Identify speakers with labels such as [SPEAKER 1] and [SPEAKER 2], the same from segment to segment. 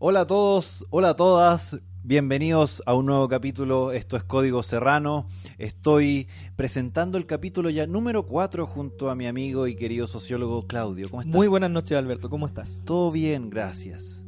[SPEAKER 1] Hola a todos, hola a todas, bienvenidos a un nuevo capítulo, esto es Código Serrano, estoy presentando el capítulo ya número 4 junto a mi amigo y querido sociólogo Claudio, ¿cómo estás?
[SPEAKER 2] Muy buenas noches Alberto, ¿cómo estás?
[SPEAKER 1] Todo bien, gracias.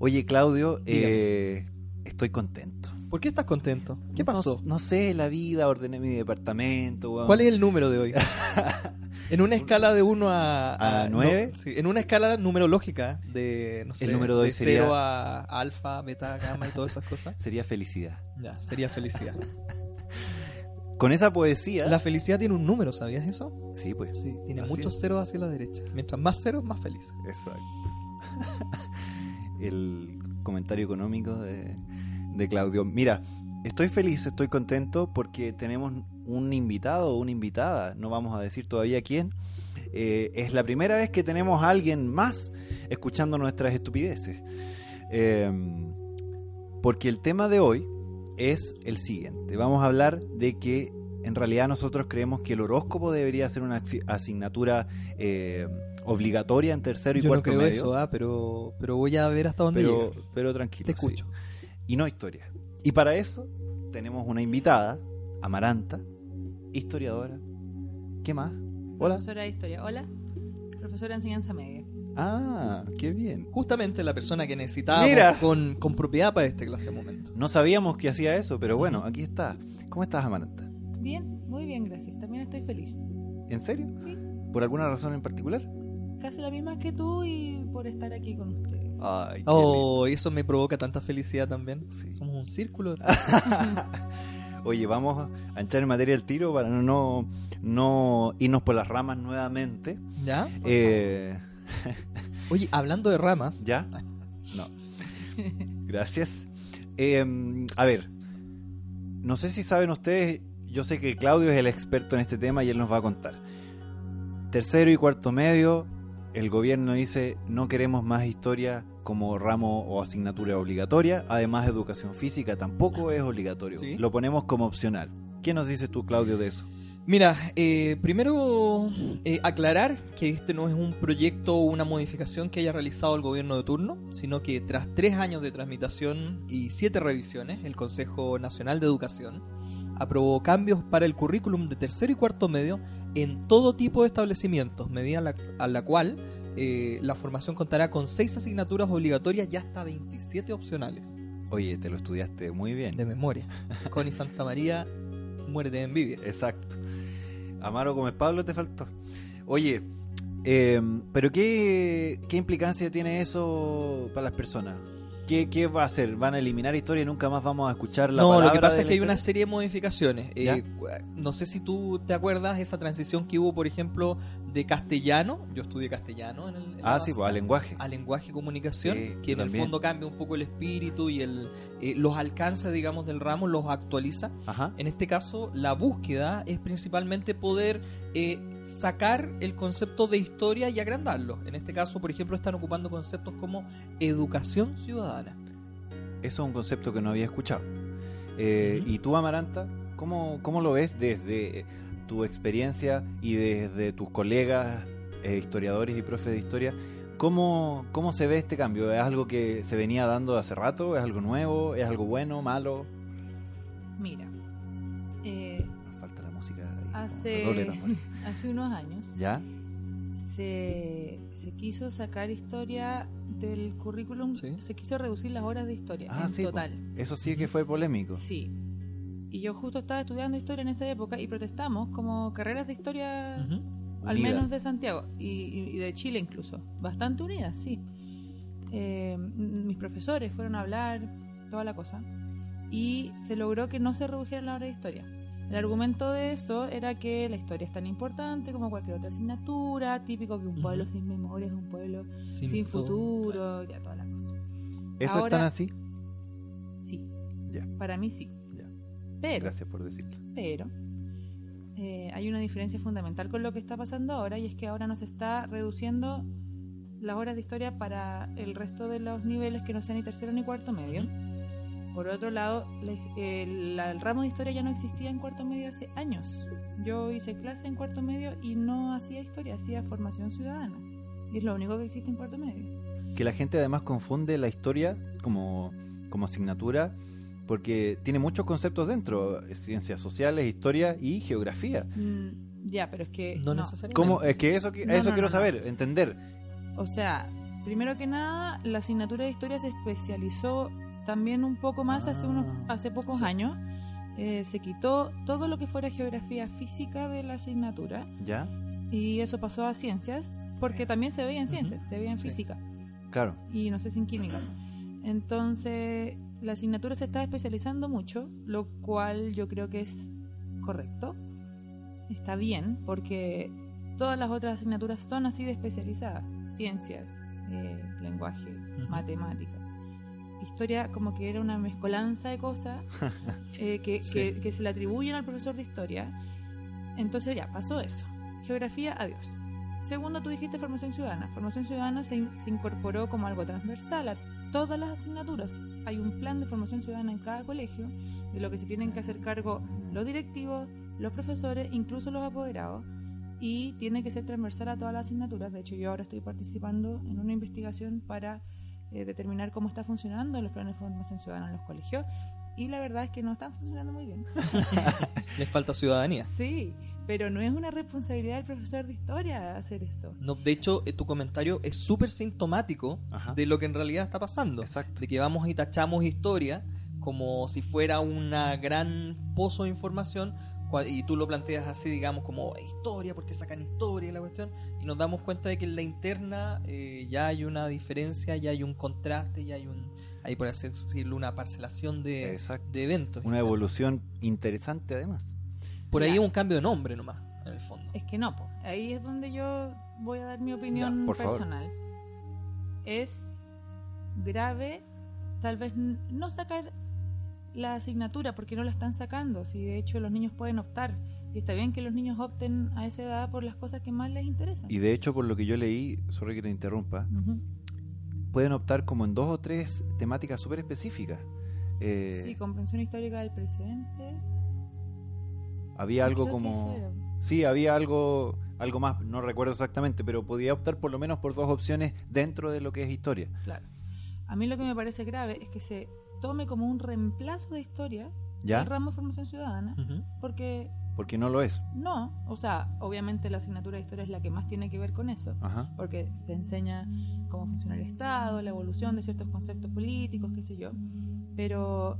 [SPEAKER 1] Oye Claudio, eh, estoy contento.
[SPEAKER 2] ¿Por qué estás contento? ¿Qué pasó?
[SPEAKER 1] No, no sé, la vida, ordené mi departamento.
[SPEAKER 2] ¿Cuál es el número de hoy? en una escala de 1 a,
[SPEAKER 1] ¿A nueve?
[SPEAKER 2] no, sí, en una escala numerológica de, no sé,
[SPEAKER 1] número de hoy
[SPEAKER 2] 0
[SPEAKER 1] sería-
[SPEAKER 2] a alfa, beta, gamma y todas esas cosas.
[SPEAKER 1] Sería felicidad.
[SPEAKER 2] Ya, sería felicidad.
[SPEAKER 1] Con esa poesía...
[SPEAKER 2] La felicidad tiene un número, ¿sabías eso?
[SPEAKER 1] Sí, pues.
[SPEAKER 2] Sí, tiene muchos
[SPEAKER 1] es.
[SPEAKER 2] ceros hacia la derecha. Mientras más ceros, más feliz.
[SPEAKER 1] Exacto. El comentario económico de, de Claudio. Mira, estoy feliz, estoy contento porque tenemos un invitado o una invitada, no vamos a decir todavía quién. Eh, es la primera vez que tenemos a alguien más escuchando nuestras estupideces. Eh, porque el tema de hoy es el siguiente. Vamos a hablar de que en realidad nosotros creemos que el horóscopo debería ser una asignatura eh, obligatoria en tercero y
[SPEAKER 2] Yo no
[SPEAKER 1] cuarto
[SPEAKER 2] creo
[SPEAKER 1] medio.
[SPEAKER 2] eso, ah, pero, pero voy a ver hasta dónde
[SPEAKER 1] pero,
[SPEAKER 2] llega.
[SPEAKER 1] pero tranquilo.
[SPEAKER 2] Te escucho.
[SPEAKER 1] sí. Y no historia. Y para eso tenemos una invitada, Amaranta, historiadora. ¿Qué más? Hola.
[SPEAKER 3] Profesora de historia. Hola. Profesora de enseñanza media.
[SPEAKER 1] Ah, qué bien.
[SPEAKER 2] Justamente la persona que necesitábamos
[SPEAKER 1] Mira.
[SPEAKER 2] Con, con propiedad para este clase de momento.
[SPEAKER 1] No sabíamos que hacía eso, pero bueno, aquí está. ¿Cómo estás, Amaranta?
[SPEAKER 3] Bien, muy bien, gracias. También estoy feliz.
[SPEAKER 1] ¿En serio?
[SPEAKER 3] Sí,
[SPEAKER 1] ¿Por alguna razón en particular?
[SPEAKER 3] casi la misma que tú y por estar aquí con ustedes.
[SPEAKER 1] Ay,
[SPEAKER 2] Oh, eso me provoca tanta felicidad también.
[SPEAKER 1] Sí.
[SPEAKER 2] Somos un círculo.
[SPEAKER 1] Oye, vamos a entrar en materia del tiro para no, no irnos por las ramas nuevamente.
[SPEAKER 2] ¿Ya?
[SPEAKER 1] Eh,
[SPEAKER 2] Oye, hablando de ramas,
[SPEAKER 1] ¿Ya? No. Gracias. Eh, a ver, no sé si saben ustedes, yo sé que Claudio es el experto en este tema y él nos va a contar. Tercero y cuarto medio, el gobierno dice no queremos más historia como ramo o asignatura obligatoria, además educación física tampoco es obligatorio,
[SPEAKER 2] Sí.
[SPEAKER 1] lo ponemos como opcional. ¿Qué nos dices tú, Claudio, de eso?
[SPEAKER 2] Mira, eh, primero eh, aclarar que este no es un proyecto o una modificación que haya realizado el gobierno de turno, sino que tras tres años de tramitación y siete revisiones, el Consejo Nacional de Educación aprobó cambios para el currículum de tercero y cuarto medio en todo tipo de establecimientos, medida la, a la cual eh, la formación contará con seis asignaturas obligatorias y hasta 27 opcionales,
[SPEAKER 1] Oye, te lo estudiaste muy bien.
[SPEAKER 2] de memoria. Connie Santa María, muérete de envidia.
[SPEAKER 1] Exacto. Amaro Gómez Pablo te faltó. Oye, eh, pero qué, ¿qué implicancia tiene eso para las personas? ¿Qué, ¿Qué va a hacer? ¿Van a eliminar historia y nunca más vamos a escuchar la
[SPEAKER 2] no, lo que pasa es que hay una serie de modificaciones. Eh, no sé si tú te acuerdas esa transición que hubo, por ejemplo, de castellano. Yo estudié castellano en el. en
[SPEAKER 1] Ah, sí, pues al lenguaje.
[SPEAKER 2] a lenguaje y comunicación,
[SPEAKER 1] Sí,
[SPEAKER 2] que en el fondo cambia un poco el espíritu y el, eh, los alcances, digamos, del ramo, los actualiza.
[SPEAKER 1] Ajá.
[SPEAKER 2] En este caso, la búsqueda es principalmente poder eh, sacar el concepto de historia y agrandarlo. En este caso, por ejemplo, están ocupando conceptos como educación ciudadana.
[SPEAKER 1] Eso es un concepto que no había escuchado. Eh,
[SPEAKER 2] Ujú.
[SPEAKER 1] ¿Y tú, Amaranta, cómo, cómo lo ves desde tu experiencia y desde tus colegas eh, historiadores y profes de historia? ¿Cómo, ¿Cómo se ve este cambio? ¿Es algo que se venía dando hace rato? ¿Es algo nuevo? ¿Es algo bueno, malo?
[SPEAKER 3] Mira, hace, unos años
[SPEAKER 1] ¿Ya?
[SPEAKER 3] se, se quiso sacar historia del currículum,
[SPEAKER 2] Sí.
[SPEAKER 3] se quiso reducir las horas de historia
[SPEAKER 1] Ah,
[SPEAKER 3] en
[SPEAKER 1] sí, po.
[SPEAKER 3] total.
[SPEAKER 1] Eso sí que fue polémico.
[SPEAKER 3] Sí. Y yo justo estaba estudiando historia en esa época y protestamos como carreras de historia al
[SPEAKER 1] Unidas.
[SPEAKER 3] menos de Santiago y, de Chile incluso, bastante unidas, sí. Eh, mis profesores fueron a hablar, toda la cosa, y se logró que no se redujera la hora de historia. El argumento de eso era que la historia es tan importante como cualquier otra asignatura, típico que un pueblo sin memoria es un pueblo sin, futuro, ya toda la cosa.
[SPEAKER 1] ¿Eso
[SPEAKER 3] Ahora-
[SPEAKER 1] es tan así?
[SPEAKER 3] Sí,
[SPEAKER 1] Ya,
[SPEAKER 3] para mí sí.
[SPEAKER 1] ya.
[SPEAKER 3] Pero,
[SPEAKER 1] Gracias por decirlo.
[SPEAKER 3] pero eh, hay una diferencia fundamental con lo que está pasando ahora y es que ahora nos está reduciendo las horas de historia para el resto de los niveles que no sean ni tercero ni cuarto medio. Por otro lado, la- el, la- el ramo de historia ya no existía en cuarto medio hace años. Yo hice clase en cuarto medio y no hacía historia, hacía formación ciudadana. Y es lo único que existe en cuarto medio.
[SPEAKER 1] Que la gente además confunde la historia como, como asignatura porque tiene muchos conceptos dentro, eh, ciencias sociales, historia y geografía.
[SPEAKER 3] Mm, ya, pero es que...
[SPEAKER 2] No,
[SPEAKER 3] no.
[SPEAKER 2] necesariamente.
[SPEAKER 1] ¿Cómo? Es que eso, que-
[SPEAKER 3] No,
[SPEAKER 1] eso
[SPEAKER 3] no,
[SPEAKER 1] quiero
[SPEAKER 3] no, no.
[SPEAKER 1] saber, entender.
[SPEAKER 3] O sea, primero que nada, la asignatura de historia se especializó también un poco más hace unos
[SPEAKER 1] Ah,
[SPEAKER 3] hace pocos
[SPEAKER 1] sí.
[SPEAKER 3] años. Eh, se quitó todo lo que fuera geografía física de la asignatura
[SPEAKER 1] ¿Ya?
[SPEAKER 3] y eso pasó a ciencias, porque también se veía en ciencias, se veía en
[SPEAKER 2] Sí.
[SPEAKER 3] física
[SPEAKER 1] Claro.
[SPEAKER 3] y no sé si en química. Entonces, la asignatura se está especializando mucho, lo cual yo creo que es correcto. Está bien, porque todas las otras asignaturas son así de especializadas. Ciencias, eh, lenguaje,
[SPEAKER 2] Ujú.
[SPEAKER 3] matemática. Historia como que era una mezcolanza de cosas eh, que,
[SPEAKER 2] Sí.
[SPEAKER 3] que- que se le atribuyen al profesor de historia. Entonces ya, pasó eso. Geografía, adiós. Segundo, tú dijiste formación ciudadana. Formación ciudadana se, in- se incorporó como algo transversal a todas las asignaturas. Hay un plan de formación ciudadana en cada colegio de lo que se tienen que hacer cargo los directivos, los profesores, incluso los apoderados. Y tiene que ser transversal a todas las asignaturas. De hecho, yo ahora estoy participando en una investigación para eh, determinar cómo está funcionando los planes de formación ciudadana en los colegios. Y la verdad es que no están funcionando muy bien.
[SPEAKER 2] Les falta ciudadanía.
[SPEAKER 3] Sí, pero no es una responsabilidad del profesor de historia hacer eso.
[SPEAKER 2] No, de hecho, eh, tu comentario es súper sintomático
[SPEAKER 1] Ajá.
[SPEAKER 2] de lo que en realidad está pasando.
[SPEAKER 1] Exacto.
[SPEAKER 2] De que vamos y tachamos historia como si fuera una gran pozo de información y tú lo planteas así, digamos, como historia, porque sacan historia y la cuestión, y nos damos cuenta de que en la interna eh, ya hay una diferencia, ya hay un contraste, ya hay un, hay por así decirlo, una parcelación de, eventos.
[SPEAKER 1] Una evolución interesante además.
[SPEAKER 2] Por ahí
[SPEAKER 3] Ya.
[SPEAKER 2] es un cambio de nombre nomás, en el fondo.
[SPEAKER 3] Es que no, po. ahí es donde yo voy a dar mi opinión
[SPEAKER 1] Ya, por favor.
[SPEAKER 3] personal. Es grave, tal vez no sacar la asignatura porque no la están sacando. Si de hecho los niños pueden optar. Y está bien que los niños opten a esa edad por las cosas que más les interesan.
[SPEAKER 1] Y de hecho, por lo que yo leí, sorry que te interrumpa, pueden optar como en dos o tres temáticas súper específicas. Eh,
[SPEAKER 3] Sí, comprensión histórica del presente.
[SPEAKER 1] había algo como... Sí, había algo, algo más, no recuerdo exactamente, pero podía optar por lo menos por dos opciones dentro de lo que es historia.
[SPEAKER 3] Claro. A mí lo que me parece grave es que se tome como un reemplazo de historia
[SPEAKER 1] ¿Ya?
[SPEAKER 3] el ramo de formación ciudadana,
[SPEAKER 2] Ujú.
[SPEAKER 3] porque
[SPEAKER 1] Porque no lo es.
[SPEAKER 3] no, o sea, obviamente la asignatura de historia es la que más tiene que ver con eso,
[SPEAKER 1] Ajá.
[SPEAKER 3] porque se enseña cómo funciona el Estado, la evolución de ciertos conceptos políticos, qué sé yo, pero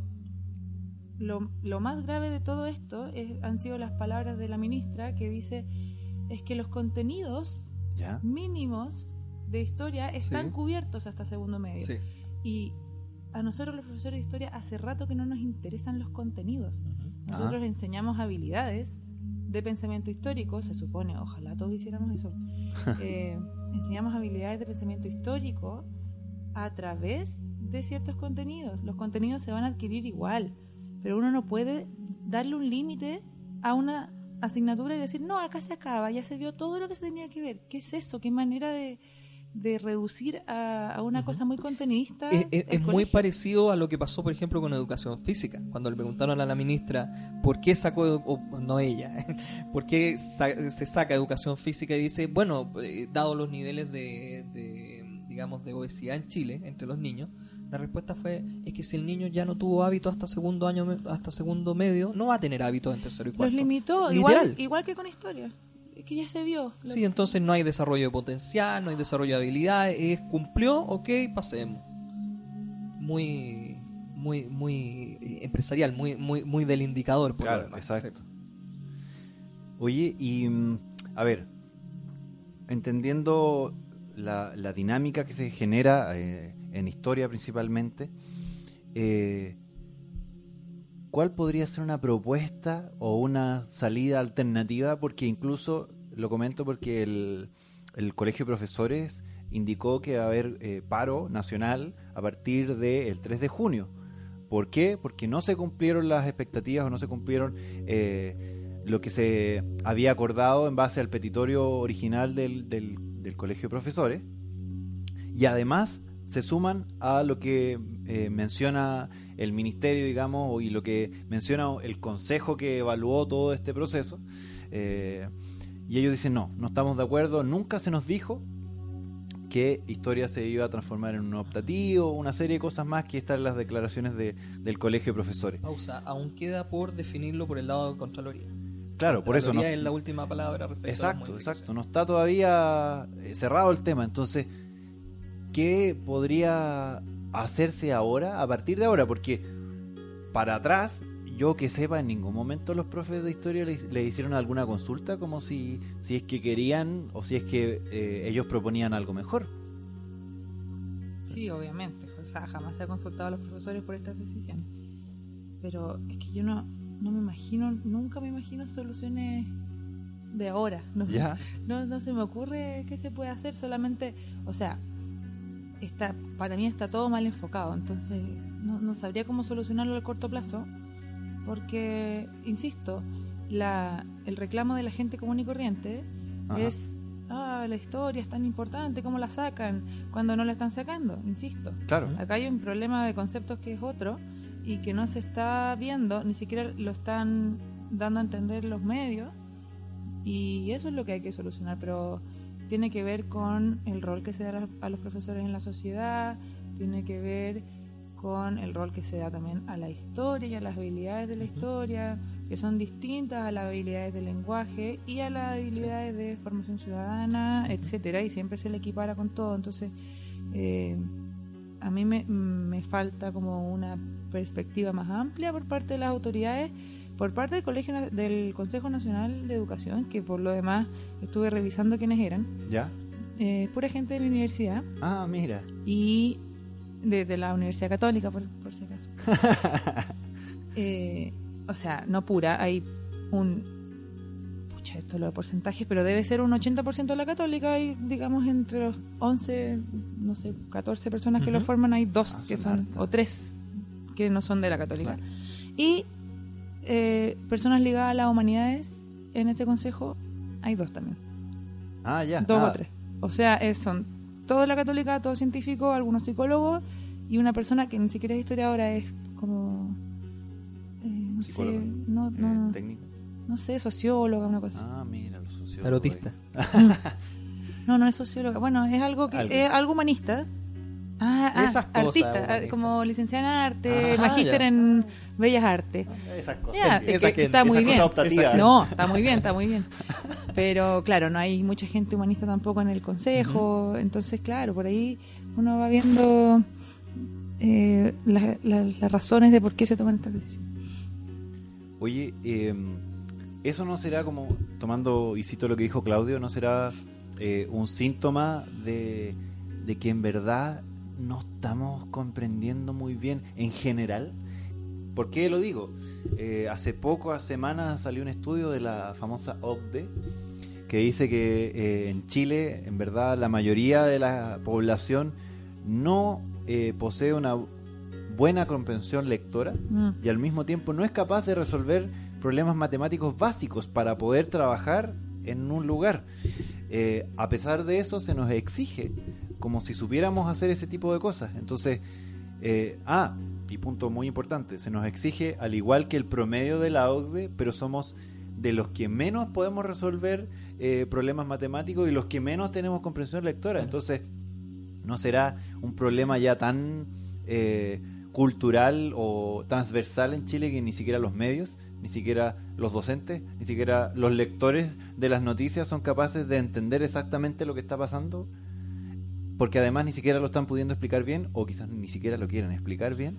[SPEAKER 3] lo, lo más grave de todo esto es- han sido las palabras de la ministra que dice es que los contenidos
[SPEAKER 1] ¿Ya?
[SPEAKER 3] mínimos de historia están
[SPEAKER 2] Sí.
[SPEAKER 3] cubiertos hasta segundo medio.
[SPEAKER 2] Sí.
[SPEAKER 3] Y a nosotros los profesores de historia hace rato que no nos interesan los contenidos. Nosotros
[SPEAKER 1] Ajá.
[SPEAKER 3] enseñamos habilidades de pensamiento histórico, se supone, ojalá todos hiciéramos eso. Eh, enseñamos habilidades de pensamiento histórico a través de ciertos contenidos. Los contenidos se van a adquirir igual, pero uno no puede darle un límite a una asignatura y decir, no, acá se acaba, ya se vio todo lo que se tenía que ver. ¿Qué es eso? ¿Qué manera de, de reducir a, a una cosa muy contenidista?
[SPEAKER 2] Es, es-
[SPEAKER 3] el
[SPEAKER 2] es muy parecido a lo que pasó, por ejemplo, con educación física. Cuando le preguntaron a la ministra por qué sacó, o no ella, por qué sa- se saca educación física y dice, bueno, eh, dado los niveles de, de, digamos, de obesidad en Chile entre los niños, la respuesta fue es que si el niño ya no tuvo hábitos hasta segundo año, hasta segundo medio, no va a tener hábitos en tercero y
[SPEAKER 3] Los
[SPEAKER 2] cuarto.
[SPEAKER 3] limitó,
[SPEAKER 2] Literal.
[SPEAKER 3] igual, igual que con historia. Es que ya se vio.
[SPEAKER 2] Sí, entonces no hay desarrollo de potencial, no hay desarrollo de habilidades, es cumplió, ok, pasemos. Muy, muy, muy empresarial, muy, muy, muy del indicador, por
[SPEAKER 1] Claro,
[SPEAKER 2] lo demás,
[SPEAKER 1] exacto. Oye, y mm, a ver, entendiendo la, la dinámica que se genera eh, en historia principalmente, eh, ¿cuál podría ser una propuesta o una salida alternativa? Porque incluso, lo comento porque el, el Colegio de Profesores indicó que va a haber eh, paro nacional a partir del 3 de junio. ¿Por qué? Porque no se cumplieron las expectativas o no se cumplieron eh, lo que se había acordado en base al petitorio original del, del, del Colegio de Profesores. Y además se suman a lo que eh, menciona el ministerio, digamos, y lo que menciona el consejo que evaluó todo este proceso. Eh, y ellos dicen, no, no estamos de acuerdo, nunca se nos dijo que historia se iba a transformar en un optativo, una serie de cosas más que están en las declaraciones de, del colegio de profesores.
[SPEAKER 2] Pausa, aún queda por definirlo por el lado de Contraloría.
[SPEAKER 1] Claro, por eso no.
[SPEAKER 2] es la última palabra respecto
[SPEAKER 1] Exacto, exacto. No está todavía eh, cerrado el tema. Entonces, ¿qué podría hacerse ahora, a partir de ahora? Porque para atrás, yo que sepa, en ningún momento los profes de historia le, le hicieron alguna consulta como si, si es que querían o si es que eh, ellos proponían algo mejor.
[SPEAKER 3] Sí, obviamente. O sea, jamás se ha consultado a los profesores por estas decisiones. Pero es que yo no, no me imagino, nunca me imagino soluciones de ahora. No,
[SPEAKER 1] Ya.
[SPEAKER 3] no, no se me ocurre qué se puede hacer. Solamente, o sea, está, para mí está todo mal enfocado. Entonces, no, no sabría cómo solucionarlo a corto plazo. Porque, insisto, la, el reclamo de la gente común y corriente
[SPEAKER 1] Ajá.
[SPEAKER 3] es, ah, la historia es tan importante, ¿cómo la sacan? Cuando no la están sacando, insisto.
[SPEAKER 1] Claro.
[SPEAKER 3] Acá hay un problema de conceptos que es otro y que no se está viendo, ni siquiera lo están dando a entender los medios y eso es lo que hay que solucionar, pero tiene que ver con el rol que se da a los profesores en la sociedad, tiene que ver con el rol que se da también a la historia y a las habilidades de la historia, que son distintas a las habilidades del lenguaje y a las habilidades de formación ciudadana, etcétera, y siempre se le equipara con todo. Entonces, eh, a mí me, me falta como una perspectiva más amplia por parte de las autoridades, por parte del colegio del Consejo Nacional de Educación, que por lo demás estuve revisando quiénes eran,
[SPEAKER 1] ¿Ya?
[SPEAKER 3] eh, pura gente de mi universidad
[SPEAKER 1] Ah, mira.
[SPEAKER 3] y de, de la Universidad Católica, por, por si acaso. Eh, o sea, no pura, hay un. Pucha, esto lo de porcentajes, pero debe ser un 80% de la Católica. Hay, digamos, entre los 11, no sé, 14 personas que lo forman, hay dos
[SPEAKER 1] Ah,
[SPEAKER 3] que
[SPEAKER 1] son
[SPEAKER 3] o tres que no son de la Católica.
[SPEAKER 1] Claro.
[SPEAKER 3] Y eh, personas ligadas a las humanidades en ese consejo, hay dos también.
[SPEAKER 1] Ah, ya.
[SPEAKER 3] Dos
[SPEAKER 1] Ah,
[SPEAKER 3] o tres. O sea, es- son todos de la católica, todos científicos, algunos psicólogos y una persona que ni siquiera es historiadora, es como. eh, no sé,
[SPEAKER 1] Psicóloga.
[SPEAKER 3] no,
[SPEAKER 1] eh,
[SPEAKER 3] no,
[SPEAKER 1] técnico.
[SPEAKER 3] no sé, socióloga, una cosa.
[SPEAKER 1] Ah, mira, los sociólogos.
[SPEAKER 2] Tarotista.
[SPEAKER 3] No, no es socióloga. Bueno, es algo que
[SPEAKER 1] Algo.
[SPEAKER 3] es algo humanista. Ah, ah,
[SPEAKER 2] Esas cosas
[SPEAKER 3] artista, ah, como licenciada en arte,
[SPEAKER 2] Ah,
[SPEAKER 3] magíster
[SPEAKER 2] ya.
[SPEAKER 3] en bellas artes.
[SPEAKER 1] Esas cosas.
[SPEAKER 3] Ya,
[SPEAKER 2] Esa
[SPEAKER 3] es que
[SPEAKER 2] gente,
[SPEAKER 3] está muy
[SPEAKER 1] esa
[SPEAKER 3] bien. No, está muy bien, está muy bien. Pero claro, no hay mucha gente humanista tampoco en el consejo. Entonces, claro, por ahí uno va viendo eh, la- la- las razones de por qué se toman estas decisiones.
[SPEAKER 1] Oye, eh, eso no será como, tomando y cito lo que dijo Claudio, no será eh, un síntoma de, de que en verdad no estamos comprendiendo muy bien en general. ¿Por qué lo digo? Eh, hace pocas semanas salió un estudio de la famosa OCDE que dice que eh, en Chile, en verdad, la mayoría de la población no eh, posee una buena comprensión lectora
[SPEAKER 3] Mm.
[SPEAKER 1] y al mismo tiempo no es capaz de resolver problemas matemáticos básicos para poder trabajar en un lugar. Eh, a pesar de eso, se nos exige como si supiéramos hacer ese tipo de cosas. Entonces, eh, ah, y punto muy importante, se nos exige al igual que el promedio de la OCDE, pero somos de los que menos podemos resolver eh, problemas matemáticos y los que menos tenemos comprensión lectora. Entonces, no será un problema ya tan eh, cultural o transversal en Chile que ni siquiera los medios, ni siquiera los docentes, ni siquiera los lectores de las noticias son capaces de entender exactamente lo que está pasando, porque además ni siquiera lo están pudiendo explicar bien o quizás ni siquiera lo quieren explicar bien.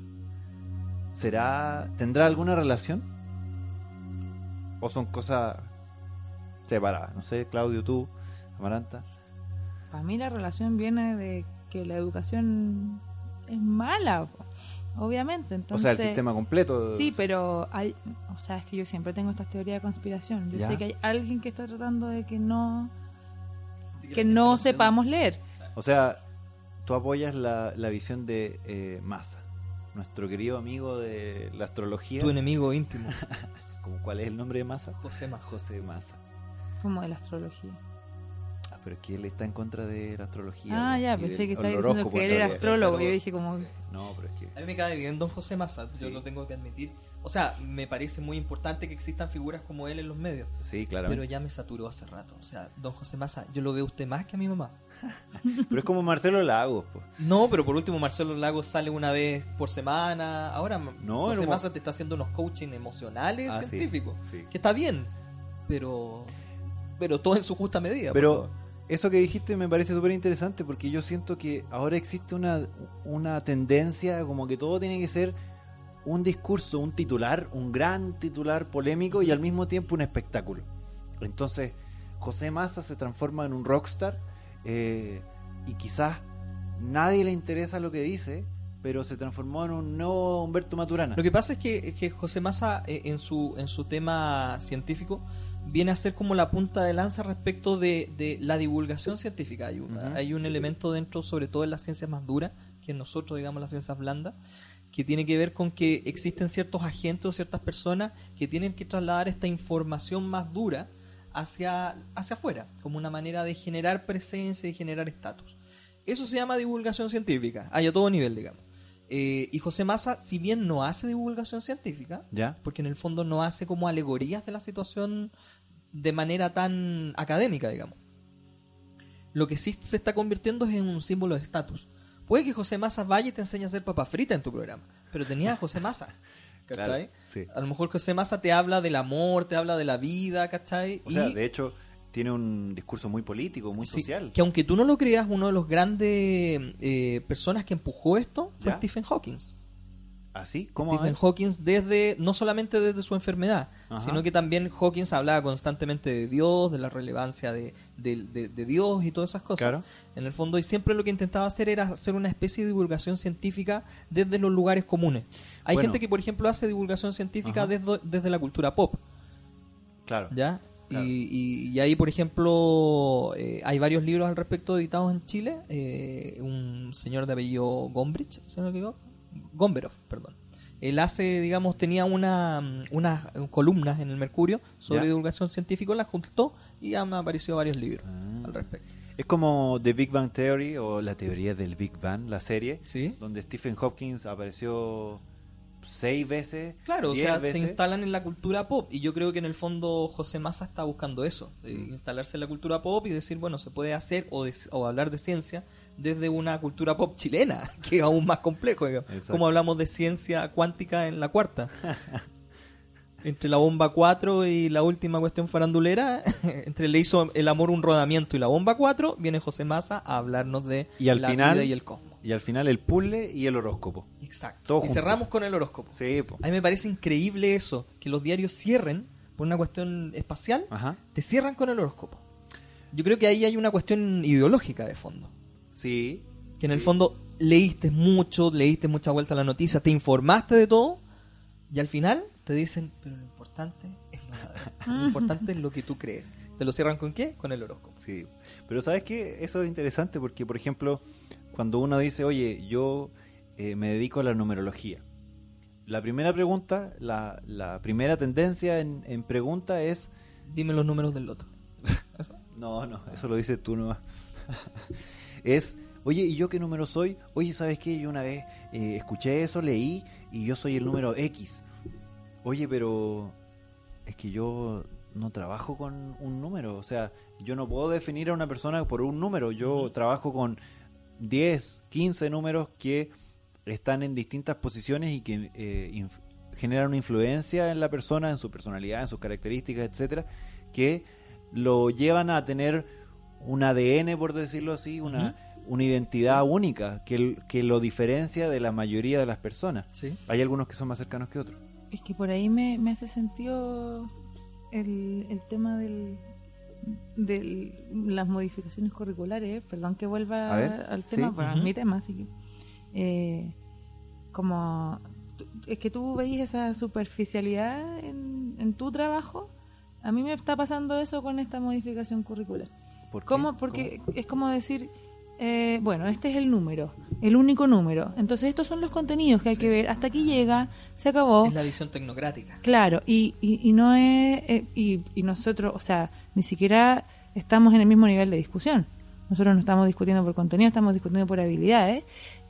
[SPEAKER 1] ¿Será tendrá alguna relación? ¿O son cosas separadas? No sé, Claudio, tú, Amaranta.
[SPEAKER 3] Para mí la relación viene de que la educación es mala, obviamente. Entonces,
[SPEAKER 1] o sea, el sistema completo.
[SPEAKER 3] Sí, pero hay, o sea, es que yo siempre tengo estas teorías de conspiración. Yo
[SPEAKER 1] Ya.
[SPEAKER 3] sé que hay alguien que está tratando de que no que no sepamos leer.
[SPEAKER 1] O sea, tú apoyas la, la visión de eh, Massa, nuestro querido amigo de la astrología.
[SPEAKER 2] Tu enemigo íntimo,
[SPEAKER 1] ¿Cómo- ¿Cuál es el nombre de Massa?
[SPEAKER 2] José Massa.
[SPEAKER 1] José Massa.
[SPEAKER 3] Como de la astrología.
[SPEAKER 1] Ah, pero es que él está en contra de la astrología.
[SPEAKER 3] Ah,
[SPEAKER 1] ¿no?
[SPEAKER 3] ya, pensé
[SPEAKER 1] del-
[SPEAKER 3] que estaba diciendo que él era astrólogo. Yo dije como...
[SPEAKER 2] Sí.
[SPEAKER 1] No, pero es que...
[SPEAKER 2] A mí me cae bien Don José Massa, yo lo tengo que admitir. O sea, me parece muy importante que existan figuras como él en los medios.
[SPEAKER 1] Sí,
[SPEAKER 2] Pero
[SPEAKER 1] claramente.
[SPEAKER 2] ya me saturó hace rato. O sea, Don José Massa, yo lo veo usted más que a mi mamá.
[SPEAKER 1] Pero, es como Marcelo Lagos. po.
[SPEAKER 2] No, pero por último Marcelo Lagos sale una vez por semana. Ahora
[SPEAKER 1] No,
[SPEAKER 2] José Massa te está haciendo unos coaching emocionales
[SPEAKER 1] Ah,
[SPEAKER 2] científicos.
[SPEAKER 1] sí.
[SPEAKER 2] Que está bien, pero pero todo en su justa medida.
[SPEAKER 1] Pero eso que dijiste me parece súper interesante porque yo siento que ahora existe una, una tendencia como que todo tiene que ser un discurso, un titular, un gran titular polémico y al mismo tiempo un espectáculo. Entonces, José Massa se transforma en un rockstar eh, y quizás nadie le interesa lo que dice, pero se transformó en un nuevo Humberto Maturana.
[SPEAKER 2] Lo que pasa es que, José Massa eh, en su en su tema científico viene a ser como la punta de lanza respecto de, de la divulgación científica. Hay un, hay un elemento dentro, sobre todo en las ciencias más duras, que en nosotros, digamos, las ciencias blandas, que tiene que ver con que existen ciertos agentes o ciertas personas que tienen que trasladar esta información más dura hacia, hacia afuera, como una manera de generar presencia y generar estatus. Eso se llama divulgación científica, hay a todo nivel, digamos. Eh, y José Massa, si bien no hace divulgación científica,
[SPEAKER 1] ¿Ya?
[SPEAKER 2] porque en el fondo no hace como alegorías de la situación de manera tan académica, digamos. Lo que sí se está convirtiendo es en un símbolo de estatus. Puede que José Massa vaya y te enseñe a hacer papa frita en tu programa, pero tenía a José Massa, ¿cachai?
[SPEAKER 1] Claro, sí.
[SPEAKER 2] A lo mejor José Massa te habla del amor, te habla de la vida, ¿cachai?
[SPEAKER 1] O sea,
[SPEAKER 2] Y-
[SPEAKER 1] de hecho, tiene un discurso muy político, muy
[SPEAKER 2] Sí,
[SPEAKER 1] social.
[SPEAKER 2] que aunque tú no lo creas, uno de los grandes eh, personas que empujó esto fue
[SPEAKER 1] ¿Ya?
[SPEAKER 2] Stephen Hawking.
[SPEAKER 1] ¿Así? ¿Cómo?
[SPEAKER 2] Stephen. Hawking desde no solamente desde su enfermedad,
[SPEAKER 1] Ajá.
[SPEAKER 2] sino que también Hawking hablaba constantemente de Dios, de la relevancia de, de- de- de Dios y todas esas cosas.
[SPEAKER 1] Claro.
[SPEAKER 2] En el fondo, y siempre lo que intentaba hacer era hacer una especie de divulgación científica desde los lugares comunes. Hay
[SPEAKER 1] Bueno.
[SPEAKER 2] gente que, por ejemplo, hace divulgación científica
[SPEAKER 1] Ajá.
[SPEAKER 2] desde, desde la cultura pop.
[SPEAKER 1] Claro.
[SPEAKER 2] ¿ya?
[SPEAKER 1] Claro.
[SPEAKER 2] Y, y- y ahí, por ejemplo, eh, hay varios libros al respecto editados en Chile. Eh, un señor de apellido Gombrich, si no me equivoco. Gomberov, perdón. Él hace, digamos, tenía una, unas columnas en el Mercurio sobre
[SPEAKER 1] ¿Ya?
[SPEAKER 2] divulgación científica, las juntó y han aparecido varios libros
[SPEAKER 1] Ah.
[SPEAKER 2] al respecto.
[SPEAKER 1] Es como The Big Bang Theory o la teoría del Big Bang, la serie,
[SPEAKER 2] ¿Sí?
[SPEAKER 1] donde Stephen Hopkins apareció seis veces.
[SPEAKER 2] Claro, o sea,
[SPEAKER 1] veces.
[SPEAKER 2] se instalan en la cultura pop y yo creo que en el fondo José Massa está buscando eso, eh,
[SPEAKER 1] Mm.
[SPEAKER 2] instalarse en la cultura pop y decir, bueno, se puede hacer o, des- o hablar de ciencia desde una cultura pop chilena, que es aún más complejo, como hablamos de ciencia cuántica en la cuarta. entre la bomba 4 y la última cuestión farandulera, entre le hizo el amor un rodamiento y la bomba 4, viene José Massa a hablarnos de
[SPEAKER 1] Y al
[SPEAKER 2] la
[SPEAKER 1] final-
[SPEAKER 2] vida y el cosmos.
[SPEAKER 1] Y al final el puzzle y el horóscopo.
[SPEAKER 2] Exacto.
[SPEAKER 1] Todo
[SPEAKER 2] y
[SPEAKER 1] junto.
[SPEAKER 2] cerramos con el horóscopo.
[SPEAKER 1] Sí, po.
[SPEAKER 2] A mí me parece increíble eso, que los diarios cierren por una cuestión espacial,
[SPEAKER 1] Ajá.
[SPEAKER 2] te cierran con el horóscopo. Yo creo que ahí hay una cuestión ideológica de fondo.
[SPEAKER 1] Sí.
[SPEAKER 2] Que en el fondo leíste mucho, leíste mucha vuelta a la noticia, te informaste de todo y al final te dicen, pero lo importante es lo, lo importante es lo que tú crees. ¿Te lo cierran con qué? Con el horóscopo.
[SPEAKER 1] Sí. Pero ¿sabes qué? Eso es interesante porque, por ejemplo, cuando uno dice, oye, yo eh, me dedico a la numerología. La primera pregunta, la, la primera tendencia en, en pregunta es...
[SPEAKER 2] Dime los números del loto. ¿Eso?
[SPEAKER 1] No, no, eso lo dices tú nomás. es, oye, ¿y yo qué número soy? Oye, ¿sabes qué? Yo una vez eh, escuché eso, leí y yo soy el número X. Oye, pero es que yo no trabajo con un número. O sea, yo no puedo definir a una persona por un número. Yo trabajo con 10, 15 números que están en distintas posiciones y que eh, generan una influencia en la persona, en su personalidad, en sus características, etcétera, que lo llevan a tener un ADN, por decirlo así, una, una identidad única que, que lo diferencia de la mayoría de las personas.
[SPEAKER 2] Sí.
[SPEAKER 1] Hay algunos que son más cercanos que otros.
[SPEAKER 3] Es que por ahí me, me hace sentido el, el tema del de las modificaciones curriculares, perdón que vuelva
[SPEAKER 1] ver,
[SPEAKER 3] al tema,
[SPEAKER 1] sí.
[SPEAKER 3] bueno, mi tema, así que eh, como es que tú veis esa superficialidad en, en tu trabajo, a mí me está pasando eso con esta modificación curricular.
[SPEAKER 1] ¿Por qué?
[SPEAKER 3] ¿Cómo? Porque es como decir, eh, bueno, este es el número, el único número. Entonces estos son los contenidos que hay
[SPEAKER 2] Sí.
[SPEAKER 3] que ver. Hasta aquí llega, se acabó.
[SPEAKER 2] Es la visión tecnocrática.
[SPEAKER 3] Claro, y, y, y no es. eh, y, y nosotros, o sea, ni siquiera estamos en el mismo nivel de discusión. Nosotros no estamos discutiendo por contenido, estamos discutiendo por habilidades.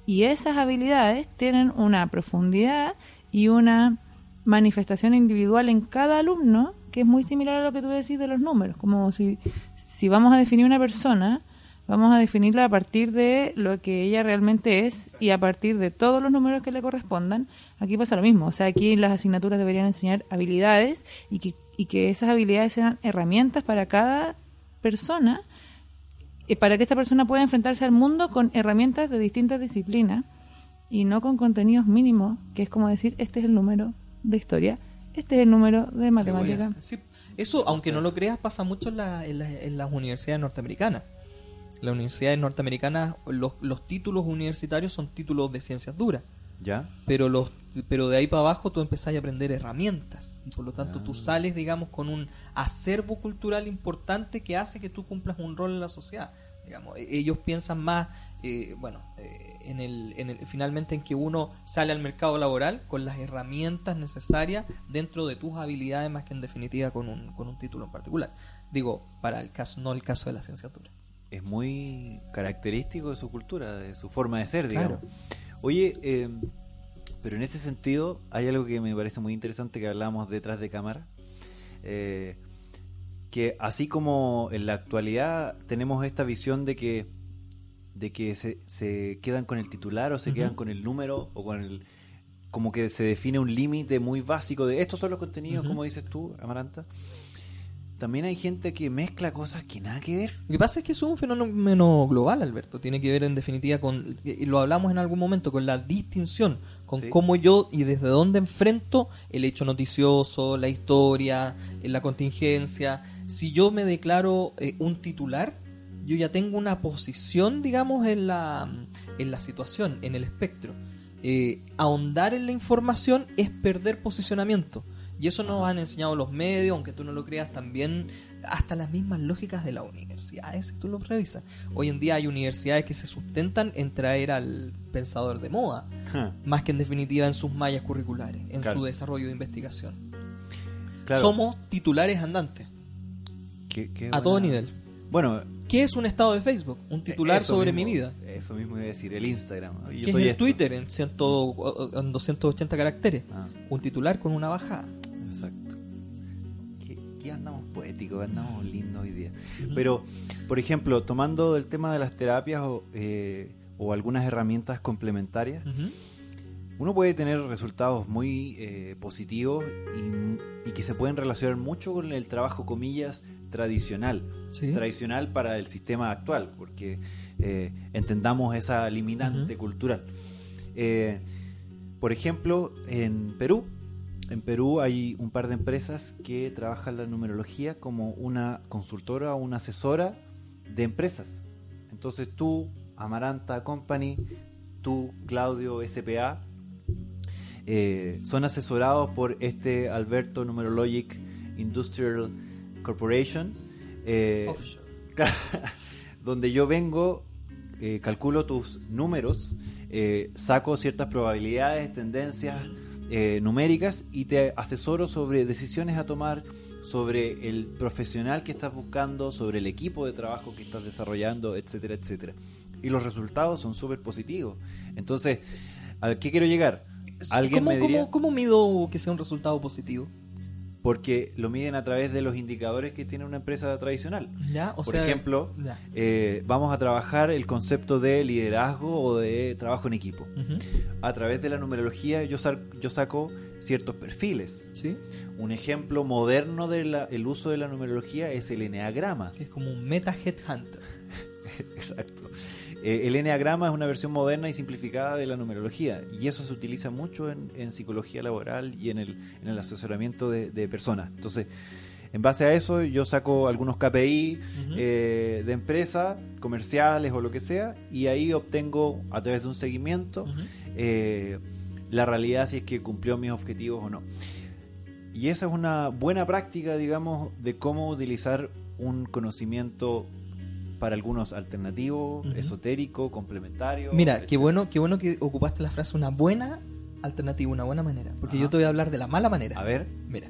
[SPEAKER 3] Y esas habilidades tienen una profundidad y una manifestación individual en cada alumno que es muy similar a lo que tú decís de los números. Como si, si vamos a definir una persona, vamos a definirla a partir de lo que ella realmente es y a partir de todos los números que le correspondan. Aquí pasa lo mismo. O sea, aquí las asignaturas deberían enseñar habilidades y que, y que esas habilidades sean herramientas para cada persona y para que esa persona pueda enfrentarse al mundo con herramientas de distintas disciplinas y no con contenidos mínimos, que es como decir, este es el número de historia, este es el número de matemática.
[SPEAKER 2] Sí, eso, aunque no lo creas, pasa mucho en, la- en la- en las universidades norteamericanas. Las universidades norteamericanas, los, los títulos universitarios son títulos de ciencias duras.
[SPEAKER 1] ¿Ya?
[SPEAKER 2] pero los pero de ahí para abajo tú empezás a aprender herramientas y por lo tanto tú
[SPEAKER 1] Ah.
[SPEAKER 2] sales digamos con un acervo cultural importante que hace que tú cumplas un rol en la sociedad digamos E- ellos piensan más eh, bueno eh, en el, en el finalmente en que uno sale al mercado laboral con las herramientas necesarias dentro de tus habilidades más que en definitiva con un, con un título en particular digo para el caso no el caso de la cienciatura
[SPEAKER 1] Es muy característico de su cultura, de su forma de ser,
[SPEAKER 2] Claro.
[SPEAKER 1] digamos. Oye, eh, pero en ese sentido hay algo que me parece muy interesante que hablábamos detrás de cámara. eh, que así como en la actualidad tenemos esta visión de que de que se, se quedan con el titular o se quedan con el número o con el como que se define un límite muy básico de estos son los contenidos como dices tú Amaranta también hay gente que mezcla cosas que nada que ver
[SPEAKER 2] Lo que pasa es que eso es un fenómeno global, Alberto. Tiene que ver en definitiva con, y lo hablamos en algún momento, con la distinción, con
[SPEAKER 1] Sí.
[SPEAKER 2] cómo yo y desde dónde enfrento el hecho noticioso, la historia, la contingencia. Si yo me declaro eh, un titular, yo ya tengo una posición, digamos, en la, en la situación, en el espectro. Eh, ahondar en la información es perder posicionamiento. Y eso nos han enseñado los medios, aunque tú no lo creas, también hasta las mismas lógicas de las universidades, si tú lo revisas. Hoy en día hay universidades que se sustentan en traer al pensador de moda, más que en definitiva en sus mallas curriculares, en
[SPEAKER 1] Claro.
[SPEAKER 2] su desarrollo de investigación.
[SPEAKER 1] claro.
[SPEAKER 2] Somos titulares andantes,
[SPEAKER 1] Qué- qué
[SPEAKER 2] a todo nivel.
[SPEAKER 1] Bueno,
[SPEAKER 2] ¿Qué es un estado de Facebook? Un titular
[SPEAKER 1] eso
[SPEAKER 2] sobre
[SPEAKER 1] mismo-
[SPEAKER 2] mi vida.
[SPEAKER 1] Eso mismo iba a decir, el Instagram. Yo
[SPEAKER 2] ¿Qué es
[SPEAKER 1] soy
[SPEAKER 2] el
[SPEAKER 1] esto.
[SPEAKER 2] Twitter en, ciento- en 280 caracteres?
[SPEAKER 1] Ah,
[SPEAKER 2] Un titular con una bajada.
[SPEAKER 1] exacto. ¿Qué, qué andamos poéticos, andamos lindos hoy día. Pero, por ejemplo, tomando el tema de las terapias o, eh, o algunas herramientas complementarias. Uno puede tener resultados muy eh, positivos y, y que se pueden relacionar mucho con el trabajo, comillas, tradicional.
[SPEAKER 2] Sí.
[SPEAKER 1] Tradicional para el sistema actual, porque eh, entendamos esa limitante cultural. Eh, por ejemplo, en Perú, en Perú hay un par de empresas que trabajan la numerología como una consultora o una asesora de empresas. Entonces tú, Amaranta Company, tú, Claudio SPA, eh, son asesorados por este Alberto Numerologic Industrial Corporation, eh, donde yo vengo, eh, calculo tus números, saco ciertas probabilidades, tendencias numéricas y te asesoro sobre decisiones a tomar, sobre el profesional que estás buscando, sobre el equipo de trabajo que estás desarrollando, etcétera, etcétera. Y los resultados son súper positivos. Entonces, ¿a qué quiero llegar? Alguien
[SPEAKER 2] ¿Cómo,
[SPEAKER 1] me diría,
[SPEAKER 2] cómo- cómo mido que sea un resultado positivo?
[SPEAKER 1] porque lo miden a través de los indicadores que tiene una empresa tradicional.
[SPEAKER 2] ¿Ya? O
[SPEAKER 1] Por
[SPEAKER 2] sea,
[SPEAKER 1] ejemplo, eh, vamos a trabajar el concepto de liderazgo o de trabajo en equipo.
[SPEAKER 2] Ujú.
[SPEAKER 1] A través de la numerología yo, yo saco ciertos perfiles.
[SPEAKER 2] ¿Sí?
[SPEAKER 1] Un ejemplo moderno del uso de la numerología es el eneagrama.
[SPEAKER 2] Es como un meta headhunter.
[SPEAKER 1] Exacto. Eh, el eneagrama es una versión moderna y simplificada de la numerología y eso se utiliza mucho en, en psicología laboral y en el, en el asesoramiento de, de personas. Entonces, en base a eso yo saco algunos KPI eh, de empresa, comerciales o lo que sea y ahí obtengo a través de un seguimiento eh, la realidad si es que cumplió mis objetivos o no. Y esa es una buena práctica, digamos, de cómo utilizar un conocimiento para algunos alternativo,
[SPEAKER 2] Ujú.
[SPEAKER 1] esotérico, complementario.
[SPEAKER 2] Mira, qué bueno, qué bueno que ocupaste la frase una buena alternativa, una buena manera. Porque
[SPEAKER 1] Ajá.
[SPEAKER 2] yo te voy a hablar de la mala manera.
[SPEAKER 1] A ver,
[SPEAKER 2] Mira,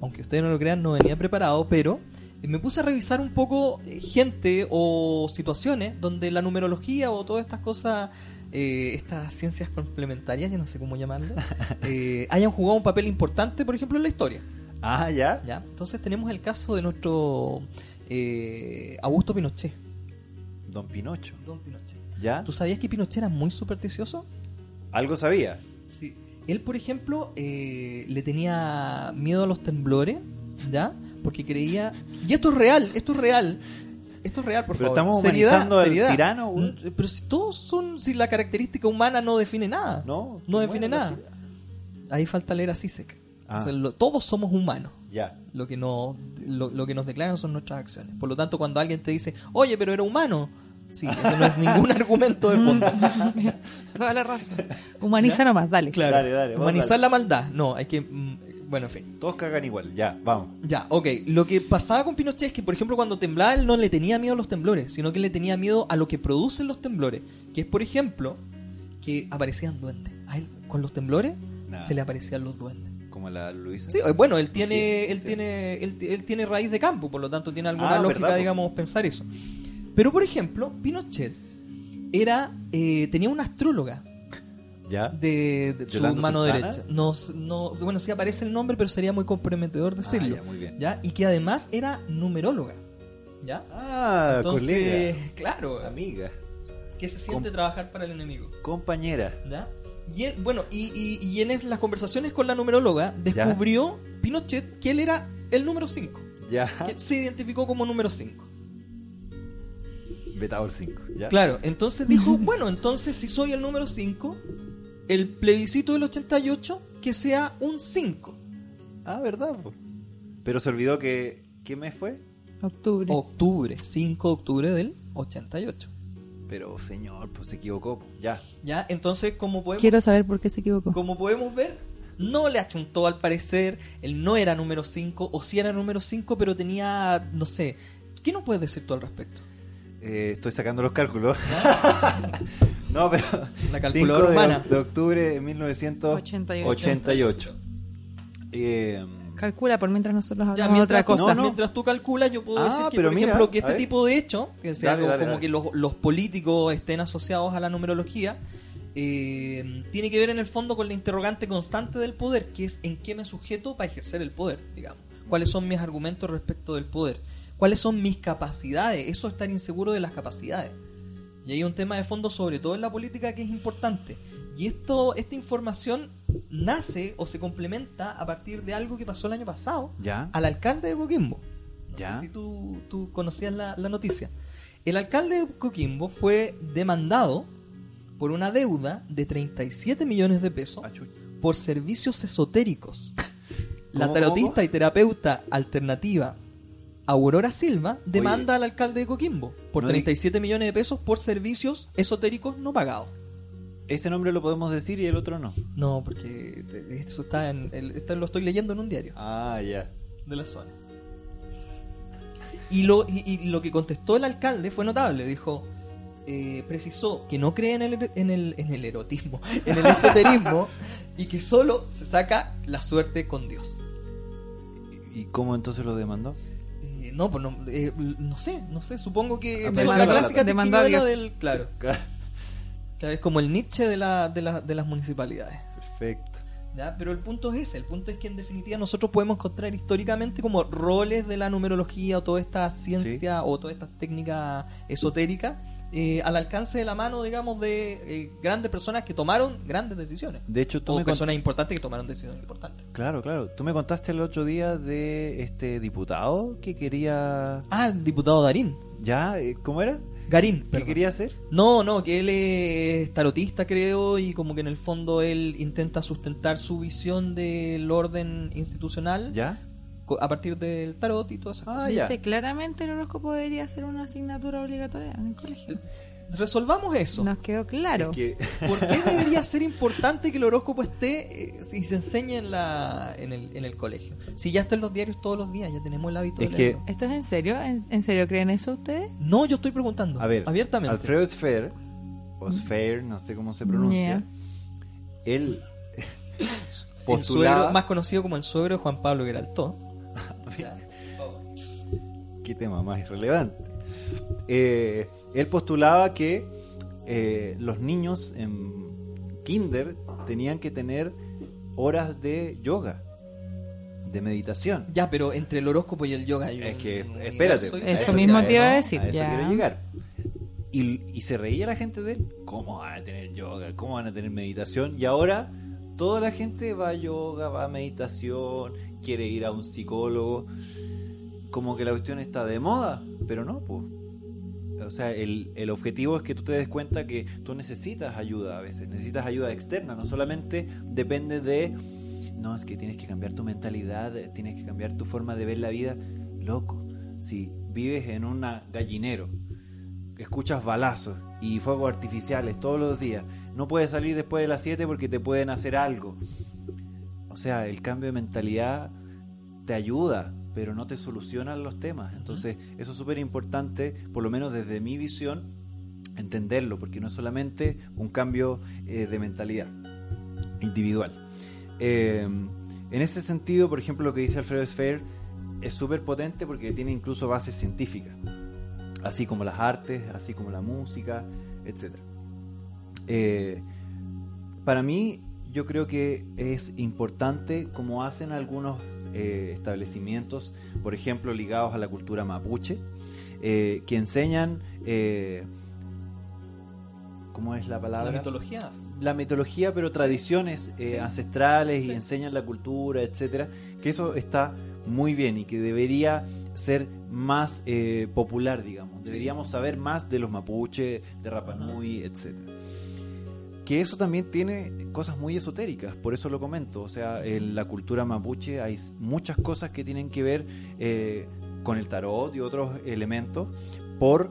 [SPEAKER 2] aunque ustedes no lo crean, no venía preparado, pero eh, me puse a revisar un poco eh, gente o situaciones donde la numerología o todas estas cosas, eh, estas ciencias complementarias, ya no sé cómo llamarlo, eh, hayan jugado un papel importante, por ejemplo, en la historia.
[SPEAKER 1] ah, ya.
[SPEAKER 2] ¿ya? Entonces tenemos el caso de nuestro eh, Augusto Pinochet.
[SPEAKER 1] Don Pinocho.
[SPEAKER 2] Don Pinochet.
[SPEAKER 1] ¿Ya?
[SPEAKER 2] ¿Tú sabías que Pinochet era muy supersticioso?
[SPEAKER 1] Algo sabía.
[SPEAKER 2] Sí. Él, por ejemplo, eh, le tenía miedo a los temblores, ¿ya? Porque creía... Y esto es real, esto es real. Esto es real, por
[SPEAKER 1] Pero
[SPEAKER 2] favor.
[SPEAKER 1] estamos humanizando al
[SPEAKER 2] seriedad.
[SPEAKER 1] tirano, güey.
[SPEAKER 2] Mm, Pero si todos son... Si la característica humana no define nada.
[SPEAKER 1] No,
[SPEAKER 2] No define
[SPEAKER 1] bueno,
[SPEAKER 2] nada. Ahí falta leer a Sisek.
[SPEAKER 1] Ah.
[SPEAKER 2] O sea, lo- todos somos humanos.
[SPEAKER 1] Ya.
[SPEAKER 2] Lo que, nos, lo, lo que nos declaran son nuestras acciones. Por lo tanto, cuando alguien te dice, oye, pero era humano, sí, eso no es ningún argumento de fondo.
[SPEAKER 3] Toda la razón. Humaniza nomás, dale.
[SPEAKER 2] Claro.
[SPEAKER 1] Dale, dale, vos
[SPEAKER 2] Humanizar
[SPEAKER 1] dale.
[SPEAKER 2] la maldad. No, hay que. mm, Bueno, en fin.
[SPEAKER 1] Todos cagan igual. Ya, vamos.
[SPEAKER 2] Ya, ok. Lo que pasaba con Pinochet es que, por ejemplo, cuando temblaba, él no le tenía miedo a los temblores, sino que le tenía miedo a lo que producen los temblores. Que es, por ejemplo, que aparecían duendes. A él, con los temblores,
[SPEAKER 1] Nah.
[SPEAKER 2] se le aparecían los duendes.
[SPEAKER 1] Como la Luisa.
[SPEAKER 2] Sí, eh, bueno, él tiene,
[SPEAKER 1] Sí,
[SPEAKER 2] él
[SPEAKER 1] sí.
[SPEAKER 2] tiene, él, él tiene raíz de campo, por lo tanto tiene alguna
[SPEAKER 1] Ah,
[SPEAKER 2] lógica, digamos, pensar eso. Pero, por ejemplo, Pinochet era, eh, tenía una astróloga
[SPEAKER 1] Ya.
[SPEAKER 2] de, de su
[SPEAKER 1] ¿Yolanda
[SPEAKER 2] mano
[SPEAKER 1] Sultana?
[SPEAKER 2] derecha. No, no, bueno, sí aparece el nombre, pero sería muy comprometedor decirlo.
[SPEAKER 1] Ah, ya, muy bien.
[SPEAKER 2] ¿ya? Y que además era numeróloga. ¿Ya?
[SPEAKER 1] Ah,
[SPEAKER 2] Entonces,
[SPEAKER 1] colega.
[SPEAKER 2] claro,
[SPEAKER 1] Amiga.
[SPEAKER 2] que se siente
[SPEAKER 1] Com-
[SPEAKER 2] trabajar para el enemigo.
[SPEAKER 1] Compañera.
[SPEAKER 2] ¿ya? Y él- bueno, y, y- y en las conversaciones con la numeróloga descubrió Pinochet que él era el número 5.
[SPEAKER 1] Ya.
[SPEAKER 2] Que se identificó como número 5.
[SPEAKER 1] Betador 5. Ya.
[SPEAKER 2] Claro, entonces dijo, bueno, entonces si soy el número 5, el plebiscito del 88 que sea un 5.
[SPEAKER 1] Ah, ¿verdad? po? Pero se olvidó que. ¿Qué mes fue?
[SPEAKER 3] Octubre.
[SPEAKER 2] Octubre, 5 de octubre del 88.
[SPEAKER 1] Pero, señor, pues se equivocó. Ya.
[SPEAKER 2] ¿Ya? Entonces, como podemos,
[SPEAKER 3] Quiero saber por qué se equivocó.
[SPEAKER 2] como podemos ver, no le achuntó al parecer, él no era número 5, o sí era número 5, pero tenía, no sé, ¿qué nos puedes decir tú al respecto?
[SPEAKER 1] Eh, estoy sacando los cálculos. no, pero.
[SPEAKER 2] La calculadora
[SPEAKER 1] 5 de,
[SPEAKER 2] humana.
[SPEAKER 1] de octubre de 1988. Eh,
[SPEAKER 3] Calcula por mientras nosotros
[SPEAKER 2] Ya,
[SPEAKER 3] hablamos de
[SPEAKER 2] mientras,
[SPEAKER 3] otra cosa.
[SPEAKER 1] No, no.
[SPEAKER 2] mientras tú calculas, yo puedo
[SPEAKER 1] Ah,
[SPEAKER 2] decir que,
[SPEAKER 1] pero
[SPEAKER 2] por
[SPEAKER 1] mira,
[SPEAKER 2] ejemplo, que este
[SPEAKER 1] ver.
[SPEAKER 2] tipo de hecho, que sea
[SPEAKER 1] Dale,
[SPEAKER 2] algo
[SPEAKER 1] dale,
[SPEAKER 2] como
[SPEAKER 1] dale.
[SPEAKER 2] que los, los políticos estén asociados a la numerología, eh, tiene que ver en el fondo con la interrogante constante del poder, que es en qué me sujeto para ejercer el poder, digamos. ¿Cuáles son mis argumentos respecto del poder? ¿Cuáles son mis capacidades? Eso es estar inseguro de las capacidades. Y hay un tema de fondo, sobre todo en la política, que es importante. Y esto, esta información nace o se complementa a partir de algo que pasó el año pasado
[SPEAKER 1] ya.
[SPEAKER 2] al alcalde de Coquimbo. No
[SPEAKER 1] Ya.
[SPEAKER 2] sé si tú, tú conocías la, la noticia. El alcalde de Coquimbo fue demandado por una deuda de 37 millones de pesos
[SPEAKER 1] Ah,
[SPEAKER 2] por servicios esotéricos. La
[SPEAKER 1] ¿Cómo,
[SPEAKER 2] tarotista y terapeuta alternativa Aurora Silva demanda al alcalde de Coquimbo por
[SPEAKER 1] No di-
[SPEAKER 2] 37 millones de pesos por servicios esotéricos no pagados.
[SPEAKER 1] Ese nombre lo podemos decir y el otro no.
[SPEAKER 2] No, porque eso está en, lo estoy leyendo en un diario.
[SPEAKER 1] Ah, ya.
[SPEAKER 2] de la zona. Y lo, y, y lo que contestó el alcalde fue notable. Dijo, eh, precisó que no cree en el, en, el, en el erotismo, en el esoterismo, y que solo se saca la suerte con Dios.
[SPEAKER 1] ¿Y cómo entonces lo demandó?
[SPEAKER 2] No, pues no, eh, no sé, no sé, supongo que es la clásica
[SPEAKER 3] plata. Demandó a
[SPEAKER 2] triquiñuela
[SPEAKER 3] Dios.
[SPEAKER 2] del... Claro, claro, es como el Nietzsche de, la, de, la- de las municipalidades.
[SPEAKER 1] Perfecto.
[SPEAKER 2] ¿ya? Pero el punto es ese, el punto es que en definitiva nosotros podemos encontrar históricamente como roles de la numerología o toda esta ciencia o toda esta técnica esotérica eh, al alcance de la mano, digamos, de eh, grandes personas que tomaron grandes decisiones.
[SPEAKER 1] De hecho, tú
[SPEAKER 2] O
[SPEAKER 1] me cont-
[SPEAKER 2] personas importantes que tomaron decisiones importantes.
[SPEAKER 1] Claro, claro. Tú me contaste el otro día de este diputado que quería...
[SPEAKER 2] Ah, el diputado Darín.
[SPEAKER 1] ¿Ya? eh, ¿Cómo era?
[SPEAKER 2] Garín,
[SPEAKER 1] ¿Qué
[SPEAKER 2] perdón.
[SPEAKER 1] quería hacer?
[SPEAKER 2] No, no, que él es tarotista, creo, y como que en el fondo él intenta sustentar su visión del orden institucional
[SPEAKER 1] ¿Ya?
[SPEAKER 2] A partir del tarot y todas esas
[SPEAKER 1] Ah,
[SPEAKER 2] cosas.
[SPEAKER 1] ya.
[SPEAKER 3] Claramente el horóscopo debería ser una asignatura obligatoria en el colegio.
[SPEAKER 2] resolvamos eso.
[SPEAKER 3] Nos quedó claro.
[SPEAKER 1] Es que-
[SPEAKER 2] ¿Por qué debería ser importante que el horóscopo esté eh, y se enseñe en, la, en, el, en el colegio? Si ya está en los diarios todos los días, ya tenemos el hábito
[SPEAKER 1] Es
[SPEAKER 2] de
[SPEAKER 1] que-.
[SPEAKER 3] ¿Esto es en serio? ¿En, en serio creen eso ustedes?
[SPEAKER 2] No, yo estoy preguntando.
[SPEAKER 1] a ver,
[SPEAKER 2] abiertamente.
[SPEAKER 1] Alfredo Sfer, o Sfer, no sé cómo se pronuncia, él
[SPEAKER 2] el
[SPEAKER 1] postulaba...
[SPEAKER 2] suegro, más conocido como el suegro de Juan Pablo Geraltó.
[SPEAKER 1] Qué tema más irrelevante. Eh, él postulaba que eh, los niños en kinder tenían que tener horas de yoga, de meditación.
[SPEAKER 2] Ya, pero entre el horóscopo y el yoga hay
[SPEAKER 1] Es
[SPEAKER 2] un
[SPEAKER 1] que,
[SPEAKER 2] universo
[SPEAKER 1] espérate.
[SPEAKER 3] Eso
[SPEAKER 1] a
[SPEAKER 3] mismo te iba a
[SPEAKER 1] ¿no?
[SPEAKER 3] decir,
[SPEAKER 1] A eso
[SPEAKER 3] ya.
[SPEAKER 1] quiero llegar. Y, y se reía la gente de él. ¿Cómo van a tener yoga? ¿Cómo van a tener meditación? Y ahora toda la gente va a yoga, va a meditación, quiere ir a un psicólogo. Como que la cuestión está de moda, pero no, pues. O sea, el, el objetivo es que tú te des cuenta que tú necesitas ayuda a veces, necesitas ayuda externa, no solamente depende de, no, es que tienes que cambiar tu mentalidad, tienes que cambiar tu forma de ver la vida. Loco, si vives en un gallinero, escuchas balazos y fuegos artificiales todos los días, no puedes salir después de las 7 porque te pueden hacer algo. O sea, el cambio de mentalidad te ayuda, pero no te soluciona los temas. Entonces, eso es súper importante, por lo menos desde mi visión, entenderlo, porque no es solamente un cambio eh, de mentalidad individual. Eh, en ese sentido, por ejemplo, lo que dice Alfredo Sfer es súper potente porque tiene incluso bases científicas, así como las artes, así como la música, etc. Eh, para mí, yo creo que es importante, como hacen algunos eh, establecimientos, por ejemplo, ligados a la cultura mapuche, eh, que enseñan, eh, ¿cómo es la palabra?
[SPEAKER 2] La mitología.
[SPEAKER 1] la mitología, pero tradiciones eh,
[SPEAKER 2] sí.
[SPEAKER 1] ancestrales
[SPEAKER 2] Sí.
[SPEAKER 1] y enseñan la cultura, etcétera, que eso está muy bien y que debería ser más eh, popular, digamos. Deberíamos saber más de los mapuche, de Rapa Nui, etcétera. Que eso también tiene cosas muy esotéricas, por eso lo comento. O sea, en la cultura mapuche hay muchas cosas que tienen que ver eh, con el tarot y otros elementos, por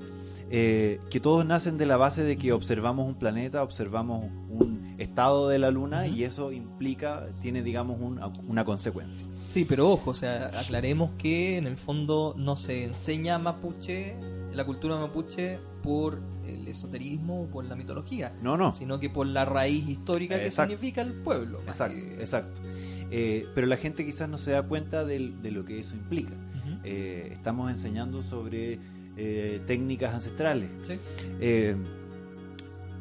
[SPEAKER 1] eh, que todos nacen de la base de que observamos un planeta, observamos un estado de la luna y eso implica, tiene digamos una, una consecuencia.
[SPEAKER 2] Sí, pero ojo, o sea, aclaremos que en el fondo no se enseña mapuche, la cultura mapuche, por el esoterismo o por la mitología,
[SPEAKER 1] No, no.
[SPEAKER 2] sino que por la raíz histórica que
[SPEAKER 1] Exacto.
[SPEAKER 2] significa el pueblo.
[SPEAKER 1] Exacto,
[SPEAKER 2] que-
[SPEAKER 1] exacto. Eh, pero la gente quizás no se da cuenta de, lo que eso implica. Eh, estamos enseñando sobre eh, técnicas ancestrales.
[SPEAKER 2] Sí.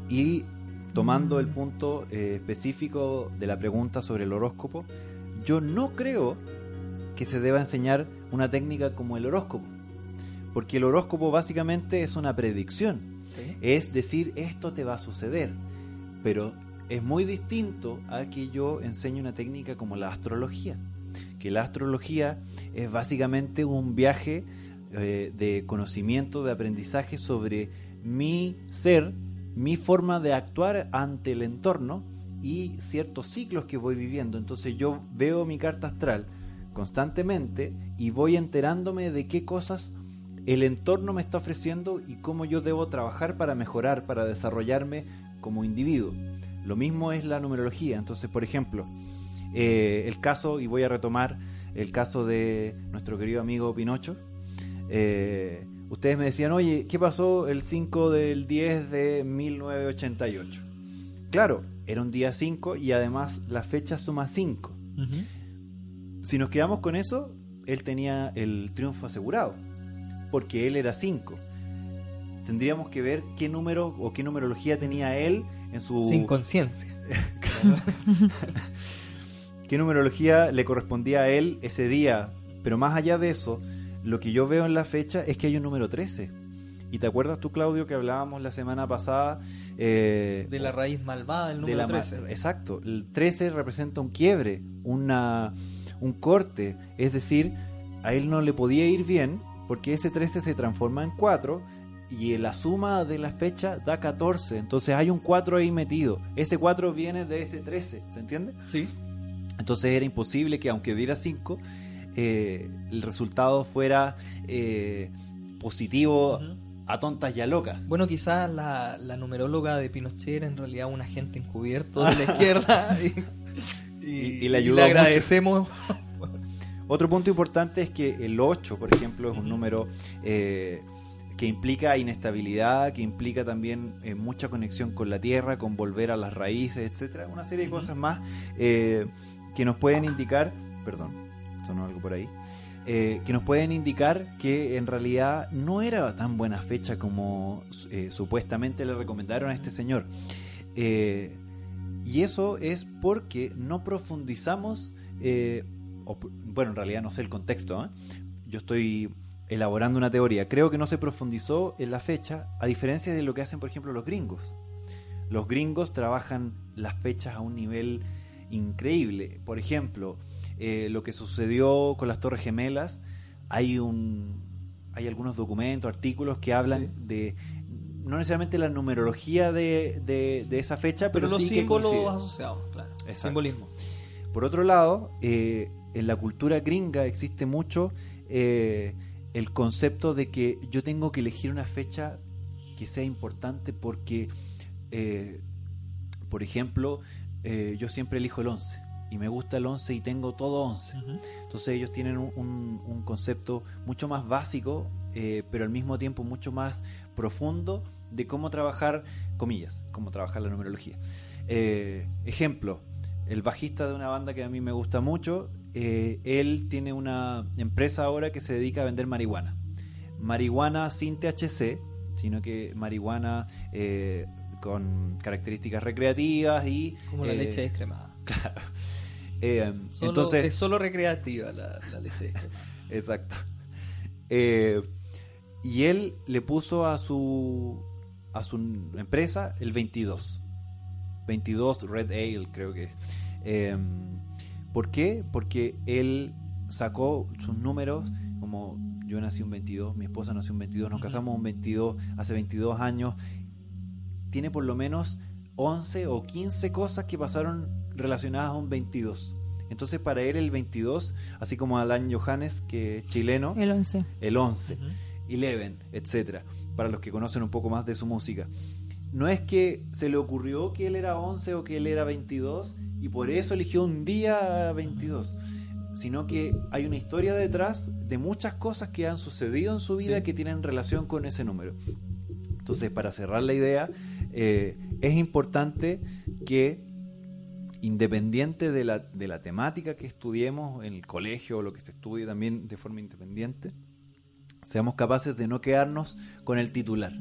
[SPEAKER 1] Y tomando el punto específico de la pregunta sobre el horóscopo, yo no creo que se deba enseñar una técnica como el horóscopo. Porque el horóscopo básicamente es una predicción.
[SPEAKER 2] Sí.
[SPEAKER 1] Es decir, esto te va a suceder. Pero es muy distinto a que yo enseñe una técnica como la astrología. Que la astrología es básicamente un viaje eh, de conocimiento, de aprendizaje sobre mi ser, mi forma de actuar ante el entorno y ciertos ciclos que voy viviendo. Entonces yo veo mi carta astral constantemente y voy enterándome de qué cosas el entorno me está ofreciendo y cómo yo debo trabajar para mejorar, para desarrollarme como individuo. Lo mismo es la numerología. Entonces, por ejemplo, eh, el caso, y voy a retomar el caso de nuestro querido amigo Pinocho. Eh, ustedes me decían, oye, ¿qué pasó el 5 del 10 de 1988? Claro, era un día 5 y además la fecha suma 5.
[SPEAKER 2] Ujú.
[SPEAKER 1] Si nos quedamos con eso, él tenía el triunfo asegurado, porque él era 5. Tendríamos que ver qué número o qué numerología tenía él en su...
[SPEAKER 2] Sin conciencia.
[SPEAKER 1] qué numerología le correspondía a él ese día. Pero más allá de eso, lo que yo veo en la fecha es que hay un número 13. ¿Y te acuerdas tú, Claudio, que hablábamos la semana pasada? eh,
[SPEAKER 2] De la raíz malvada del
[SPEAKER 1] de
[SPEAKER 2] número
[SPEAKER 1] la ma-
[SPEAKER 2] 13.
[SPEAKER 1] Exacto, el 13 representa un quiebre, una, un corte, es decir, a él no le podía ir bien porque ese 13 se transforma en 4 y la suma de la fecha da 14, entonces hay un 4 ahí metido, ese 4 viene de ese 13, ¿se entiende?
[SPEAKER 2] Sí.
[SPEAKER 1] Entonces era imposible que aunque diera 5, eh, el resultado fuera eh, positivo a tontas y a locas.
[SPEAKER 2] Bueno, quizás la, la numeróloga de Pinochet era en realidad un agente encubierto de la izquierda y,
[SPEAKER 1] Y- y le ayudó mucho.
[SPEAKER 2] agradecemos.
[SPEAKER 1] Otro punto importante es que el 8, por ejemplo, es un número eh, que implica inestabilidad, que implica también eh, mucha conexión con la tierra, con volver a las raíces, etcétera, una serie de cosas más eh, que nos pueden indicar, perdón, sonó algo por ahí, eh, que nos pueden indicar que en realidad no era tan buena fecha como supuestamente le recomendaron a este señor. Y eso es porque no profundizamos, o bueno, en realidad no sé el contexto, ¿eh? yo estoy elaborando una teoría, creo que no se profundizó en la fecha, a diferencia de lo que hacen, por ejemplo, los gringos. Los gringos trabajan las fechas a un nivel increíble. Por ejemplo, eh, lo que sucedió con las Torres Gemelas, hay un hay algunos documentos, artículos que hablan
[SPEAKER 2] Sí.
[SPEAKER 1] de no necesariamente la numerología de, de- de esa fecha, pero,
[SPEAKER 2] Pero los
[SPEAKER 1] sí
[SPEAKER 2] símbolos asociados, claro.
[SPEAKER 1] Exacto.
[SPEAKER 2] Simbolismo.
[SPEAKER 1] Por otro lado, eh, en la cultura gringa existe mucho eh, el concepto de que yo tengo que elegir una fecha que sea importante porque, eh, por ejemplo, eh, yo siempre elijo el 11 y me gusta el 11 y tengo todo 11. Entonces ellos tienen un, un- un concepto mucho más básico, pero al mismo tiempo mucho más profundo de cómo trabajar, comillas, cómo trabajar la numerología. Ejemplo, el bajista de una banda que a mí me gusta mucho, eh, él tiene una empresa ahora que se dedica a vender marihuana. Marihuana sin THC, sino que marihuana eh, con características recreativas y...
[SPEAKER 2] Como la
[SPEAKER 1] eh,
[SPEAKER 2] leche descremada.
[SPEAKER 1] Claro.
[SPEAKER 2] Solo-
[SPEAKER 1] entonces,
[SPEAKER 2] es solo recreativa la, la leche descremada.
[SPEAKER 1] Exacto. Y él le puso a su a su empresa el 22. 22 Red Ale, creo que. Eh, ¿Por qué? Porque él sacó sus números como yo nací un 22, mi esposa nació un 22, nos casamos un 22 hace 22 años. Tiene por lo menos 11 o 15 cosas que pasaron relacionadas a un 22. Entonces para él el 22, así como Alan Johannes, que es chileno,
[SPEAKER 3] El 11.
[SPEAKER 1] el 11, Eleven, etcétera, para los que conocen un poco más de su música. No es que se le ocurrió que él era 11 o que él era 22 y por eso eligió un día 22, sino que hay una historia detrás de muchas cosas que han sucedido en su vida
[SPEAKER 2] Sí.
[SPEAKER 1] que tienen relación con ese número. Entonces, para cerrar la idea, eh, es importante que independiente de la, de la temática que estudiemos en el colegio o lo que se estudie también de forma independiente, seamos capaces de no quedarnos con el titular.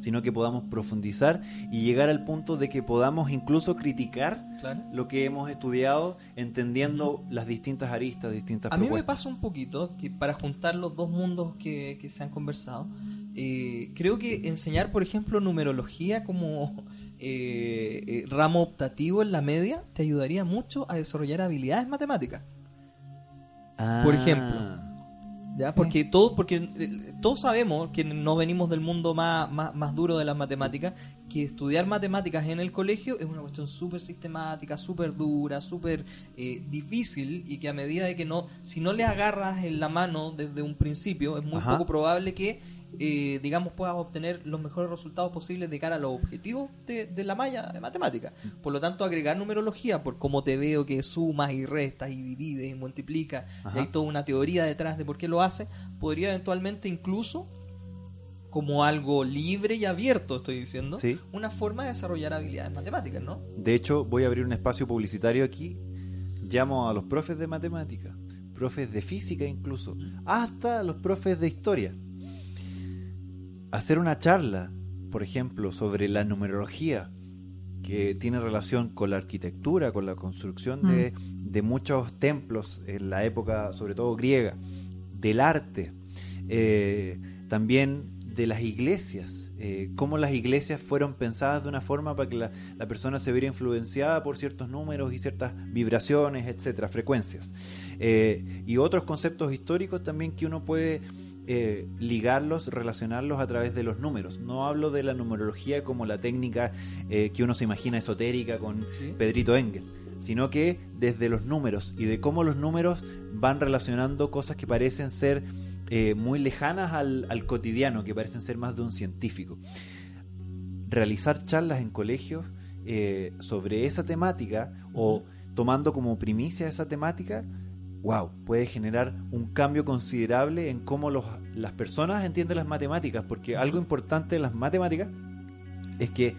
[SPEAKER 1] Sino que podamos profundizar y llegar al punto de que podamos incluso criticar
[SPEAKER 2] Claro.
[SPEAKER 1] lo que hemos estudiado, entendiendo las distintas aristas, distintas
[SPEAKER 2] A mí me
[SPEAKER 1] propuestas.
[SPEAKER 2] pasa un poquito que para juntar los dos mundos que, que se han conversado, eh, creo que enseñar, por ejemplo, numerología como eh, eh, ramo optativo en la media te ayudaría mucho a desarrollar habilidades matemáticas. por ejemplo. ¿Ya? Porque, todo, porque eh, todos sabemos que no venimos del mundo más, más, más duro de las matemáticas, que estudiar matemáticas en el colegio es una cuestión súper sistemática, súper dura, súper eh, difícil y que a medida de que no, si no le agarras en la mano desde un principio, es muy
[SPEAKER 1] Ajá.
[SPEAKER 2] poco probable que, eh, digamos, puedas obtener los mejores resultados posibles de cara a los objetivos de, de la malla de matemáticas. Por lo tanto, agregar numerología, por cómo te veo que sumas y restas y divides y multiplicas, y hay toda una teoría detrás de por qué lo hace, podría eventualmente incluso, como algo libre y abierto, estoy diciendo,
[SPEAKER 1] Sí.
[SPEAKER 2] una forma de desarrollar habilidades matemáticas, ¿no?
[SPEAKER 1] De hecho, voy a abrir un espacio publicitario aquí. Llamo a los profes de matemática, profes de física incluso, hasta los profes de historia. Hacer una charla, por ejemplo, sobre la numerología, que tiene relación con la arquitectura, con la construcción de, de muchos templos en la época, sobre todo griega, del arte, eh, también de las iglesias, eh, cómo las iglesias fueron pensadas de una forma para que la, la persona se viera influenciada por ciertos números y ciertas vibraciones, etcétera, frecuencias. Eh, y otros conceptos históricos también que uno puede eh, ligarlos, relacionarlos a través de los números. No hablo de la numerología como la técnica eh, que uno se imagina esotérica con
[SPEAKER 2] Sí.
[SPEAKER 1] Pedrito Engel, sino que desde los números y de cómo los números van relacionando cosas que parecen ser eh, muy lejanas al, al cotidiano, que parecen ser más de un científico. Realizar charlas en colegios eh, sobre esa temática o tomando como primicia esa temática, wow, puede generar un cambio considerable en cómo los, las personas entienden las matemáticas, porque algo importante de las matemáticas es que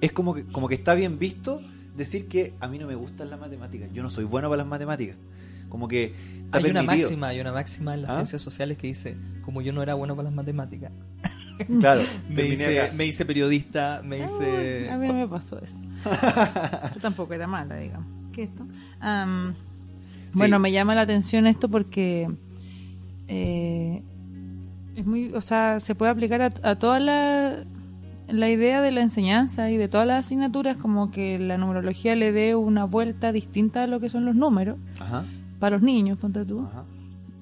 [SPEAKER 1] es como que, como que está bien visto decir que a mí no me gustan las matemáticas, yo no soy bueno para las matemáticas. Como que
[SPEAKER 2] Hay una máxima, hay una máxima en las
[SPEAKER 1] ¿Ah?
[SPEAKER 2] ciencias sociales que dice, como yo no era bueno para las matemáticas,
[SPEAKER 1] Claro,
[SPEAKER 2] me hice,
[SPEAKER 1] acá.
[SPEAKER 2] me hice periodista, me
[SPEAKER 3] Ah,
[SPEAKER 2] hice...
[SPEAKER 3] a mí no me pasó eso. Yo tampoco era mala, digamos. ¿Qué esto? Am,
[SPEAKER 1] Sí.
[SPEAKER 3] Bueno, me llama la atención esto porque eh, es muy, o sea, se puede aplicar a, a toda la, la idea de la enseñanza y de todas las asignaturas, como que la numerología le dé una vuelta distinta a lo que son los números
[SPEAKER 1] Ajá,
[SPEAKER 3] para los niños, ponte tú.
[SPEAKER 1] ajá.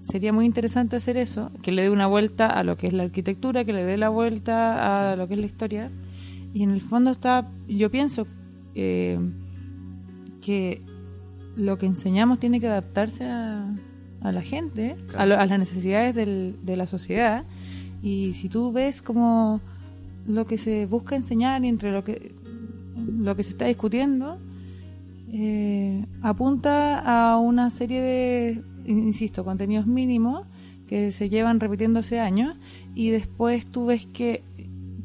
[SPEAKER 3] Sería muy interesante hacer eso, que le dé una vuelta a lo que es la arquitectura, que le dé la vuelta a lo que es la historia. Y en el fondo está, yo pienso eh, que lo que enseñamos tiene que adaptarse a, a la gente, a, lo- a las necesidades del- de la sociedad. Y si tú ves como lo que se busca enseñar y entre lo que, lo que se está discutiendo, eh, apunta a una serie de, insisto, contenidos mínimos que se llevan repitiendo hace años y después tú ves que,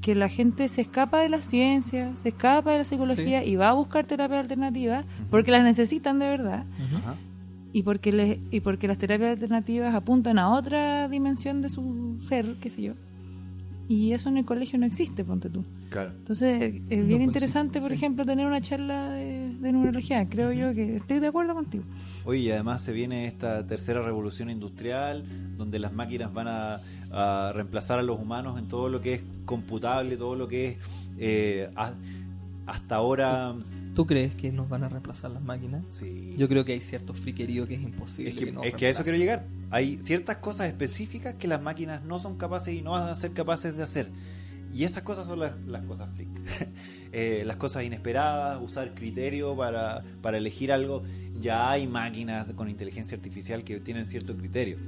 [SPEAKER 3] que la gente se escapa de la ciencia, se escapa de la psicología
[SPEAKER 2] Sí.
[SPEAKER 3] y va a buscar terapias alternativas porque las necesitan de verdad y porque le, y porque las terapias alternativas apuntan a otra dimensión de su ser, qué sé yo. Y eso en el colegio no existe, ponte tú.
[SPEAKER 1] Claro.
[SPEAKER 3] Entonces es bien interesante,
[SPEAKER 2] sí,
[SPEAKER 3] por
[SPEAKER 2] sí.
[SPEAKER 3] ejemplo, tener una charla de, de numerología. Creo yo que estoy de acuerdo contigo.
[SPEAKER 1] Oye, y además se viene esta tercera revolución industrial, donde las máquinas van a, a reemplazar a los humanos en todo lo que es computable, todo lo que es eh, hasta ahora...
[SPEAKER 2] ¿Tú crees que nos van a reemplazar las máquinas?
[SPEAKER 1] Sí.
[SPEAKER 2] Yo creo que hay cierto friquerío que es imposible.
[SPEAKER 1] es que,
[SPEAKER 2] nos
[SPEAKER 1] es que a eso quiero llegar. Hay ciertas cosas específicas que las máquinas no son capaces y no van a ser capaces de hacer. Y esas cosas son las, las cosas freak. Eh, las cosas inesperadas, usar criterio para, para elegir algo. Ya hay máquinas con inteligencia artificial que tienen cierto criterio.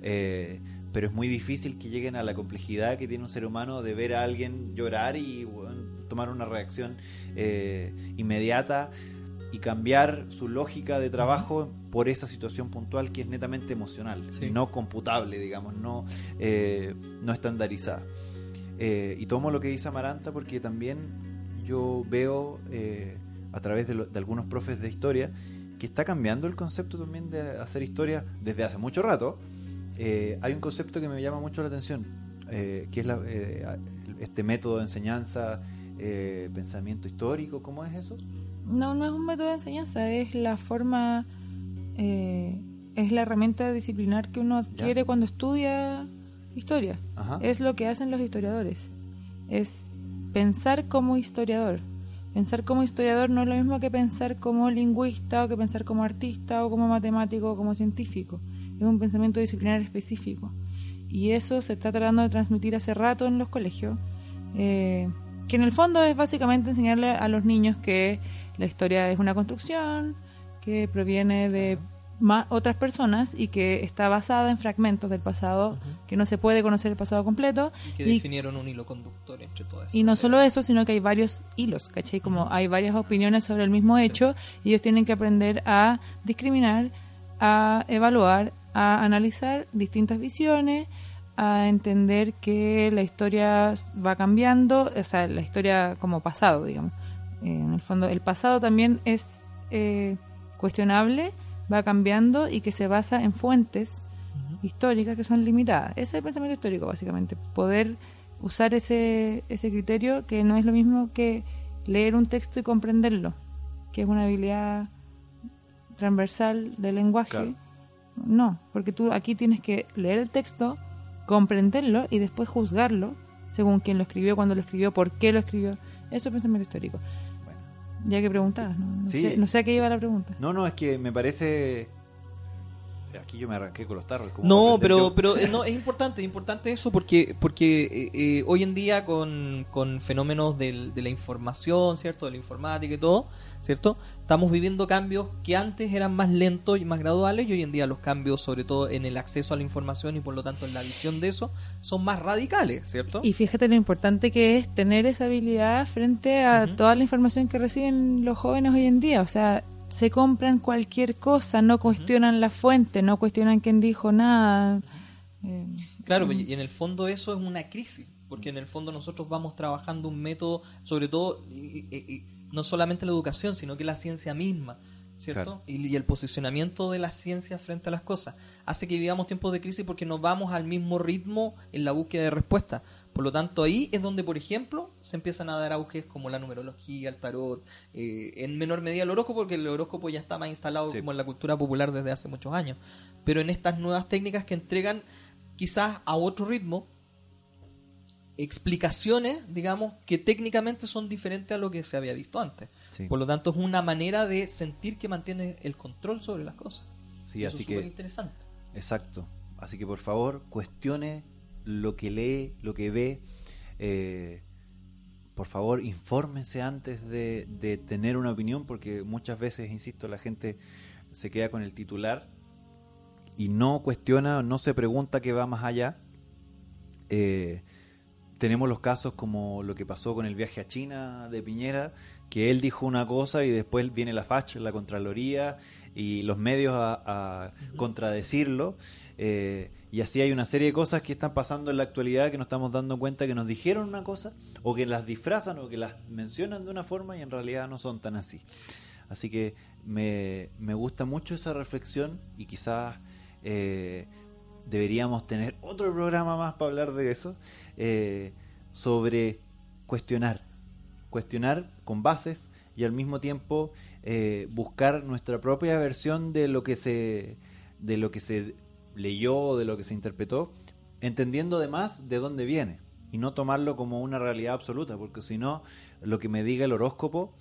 [SPEAKER 1] Eh, pero es muy difícil que lleguen a la complejidad que tiene un ser humano de ver a alguien llorar y bueno, tomar una reacción eh, inmediata y cambiar su lógica de trabajo por esa situación puntual que es netamente emocional,
[SPEAKER 2] Sí.
[SPEAKER 1] no computable, digamos, no, eh, no estandarizada. Eh, y tomo lo que dice Amaranta porque también yo veo eh, a través de, lo- de algunos profes de historia que está cambiando el concepto también de hacer historia desde hace mucho rato. Hay un concepto que me llama mucho la atención, que es la- este método de enseñanza, eh, pensamiento histórico, ¿cómo es eso?
[SPEAKER 3] No, no es un método de enseñanza, es la forma, eh, es la herramienta disciplinar que uno adquiere cuando estudia historia.
[SPEAKER 1] Ajá.
[SPEAKER 3] Es lo que hacen los historiadores. Es pensar como historiador. Pensar como historiador no es lo mismo que pensar como lingüista o que pensar como artista o como matemático o como científico. Es un pensamiento disciplinar específico. Y eso se está tratando de transmitir hace rato en los colegios. eh, que en el fondo es básicamente enseñarle a los niños que la historia es una construcción, que proviene de ma- otras personas y que está basada en fragmentos del pasado,
[SPEAKER 2] Ujú.
[SPEAKER 3] que no se puede conocer el pasado completo.
[SPEAKER 2] Y que
[SPEAKER 3] Y-
[SPEAKER 2] definieron un hilo conductor entre todo eso.
[SPEAKER 3] Y no solo eso, sino que hay varios hilos, ¿cachai? Como hay varias opiniones sobre el mismo hecho y ellos tienen que aprender a discriminar, a evaluar, a analizar distintas visiones, a entender que la historia va cambiando, o sea, la historia como pasado, digamos. Eh, en el fondo, el pasado también es eh, cuestionable, va cambiando y que se basa en fuentes históricas que son limitadas. Ese es el pensamiento histórico, básicamente. Poder usar ese, ese criterio que no es lo mismo que leer un texto y comprenderlo, que es una habilidad transversal del lenguaje.
[SPEAKER 1] Claro.
[SPEAKER 3] No, porque tú aquí tienes que leer el texto, comprenderlo y después juzgarlo según quién lo escribió, cuándo lo escribió, por qué lo escribió. Eso es pensamiento histórico.
[SPEAKER 1] Bueno.
[SPEAKER 3] Ya que preguntabas, ¿no? No,
[SPEAKER 1] Sí.
[SPEAKER 3] sé, no sé a qué iba la pregunta.
[SPEAKER 1] No, no, es que me parece aquí yo me arranqué con los tarros. como
[SPEAKER 2] No, pero, pero eh, no, es importante, es importante eso porque, porque eh, eh, hoy en día con, con fenómenos del- de la información, ¿cierto? De la informática y todo, ¿cierto? Estamos viviendo cambios que antes eran más lentos y más graduales y hoy en día los cambios, sobre todo en el acceso a la información y por lo tanto en la visión de eso, son más radicales, ¿cierto?
[SPEAKER 3] Y fíjate lo importante que es tener esa habilidad frente a toda la información que reciben los jóvenes hoy en día. O sea, se compran cualquier cosa, no cuestionan la fuente, no cuestionan quién dijo nada. Eh,
[SPEAKER 2] Claro, y en el fondo eso es una crisis, porque en el fondo nosotros vamos trabajando un método, sobre todo, y- y- y no solamente la educación, sino que la ciencia misma, ¿cierto?
[SPEAKER 1] Claro.
[SPEAKER 2] Y, y el posicionamiento de la ciencia frente a las cosas hace que vivamos tiempos de crisis porque nos vamos al mismo ritmo en la búsqueda de respuestas. Por lo tanto, ahí es donde, por ejemplo, se empiezan a dar auges como la numerología, el tarot, eh, en menor medida el horóscopo, porque el horóscopo ya está más instalado
[SPEAKER 1] Sí.
[SPEAKER 2] como en la cultura popular desde hace muchos años. Pero en estas nuevas técnicas que entregan quizás a otro ritmo explicaciones, digamos, que técnicamente son diferentes a lo que se había visto antes.
[SPEAKER 1] Sí.
[SPEAKER 2] Por lo tanto, es una manera de sentir que mantiene el control sobre las cosas.
[SPEAKER 1] Sí,
[SPEAKER 2] Eso
[SPEAKER 1] así
[SPEAKER 2] es
[SPEAKER 1] que
[SPEAKER 2] interesante.
[SPEAKER 1] Exacto. Así que por favor, cuestione lo que lee, lo que ve. Eh, por favor, infórmense antes de, de tener una opinión, porque muchas veces, insisto, la gente se queda con el titular y no cuestiona, no se pregunta qué va más allá. Eh, tenemos los casos como lo que pasó con el viaje a China de Piñera, que él dijo una cosa y después viene la FACH, la Contraloría y los medios a, a contradecirlo. Eh, y así hay una serie de cosas que están pasando en la actualidad que nos estamos dando cuenta que nos dijeron una cosa o que las disfrazan o que las mencionan de una forma y en realidad no son tan así. Así que me, me gusta mucho esa reflexión y quizás eh, deberíamos tener otro programa más para hablar de eso, eh, sobre cuestionar, cuestionar con bases y al mismo tiempo eh, buscar nuestra propia versión de lo que se de lo que se leyó, de lo que se interpretó, entendiendo además de dónde viene y no tomarlo como una realidad absoluta, porque si no, lo que me diga el horóscopo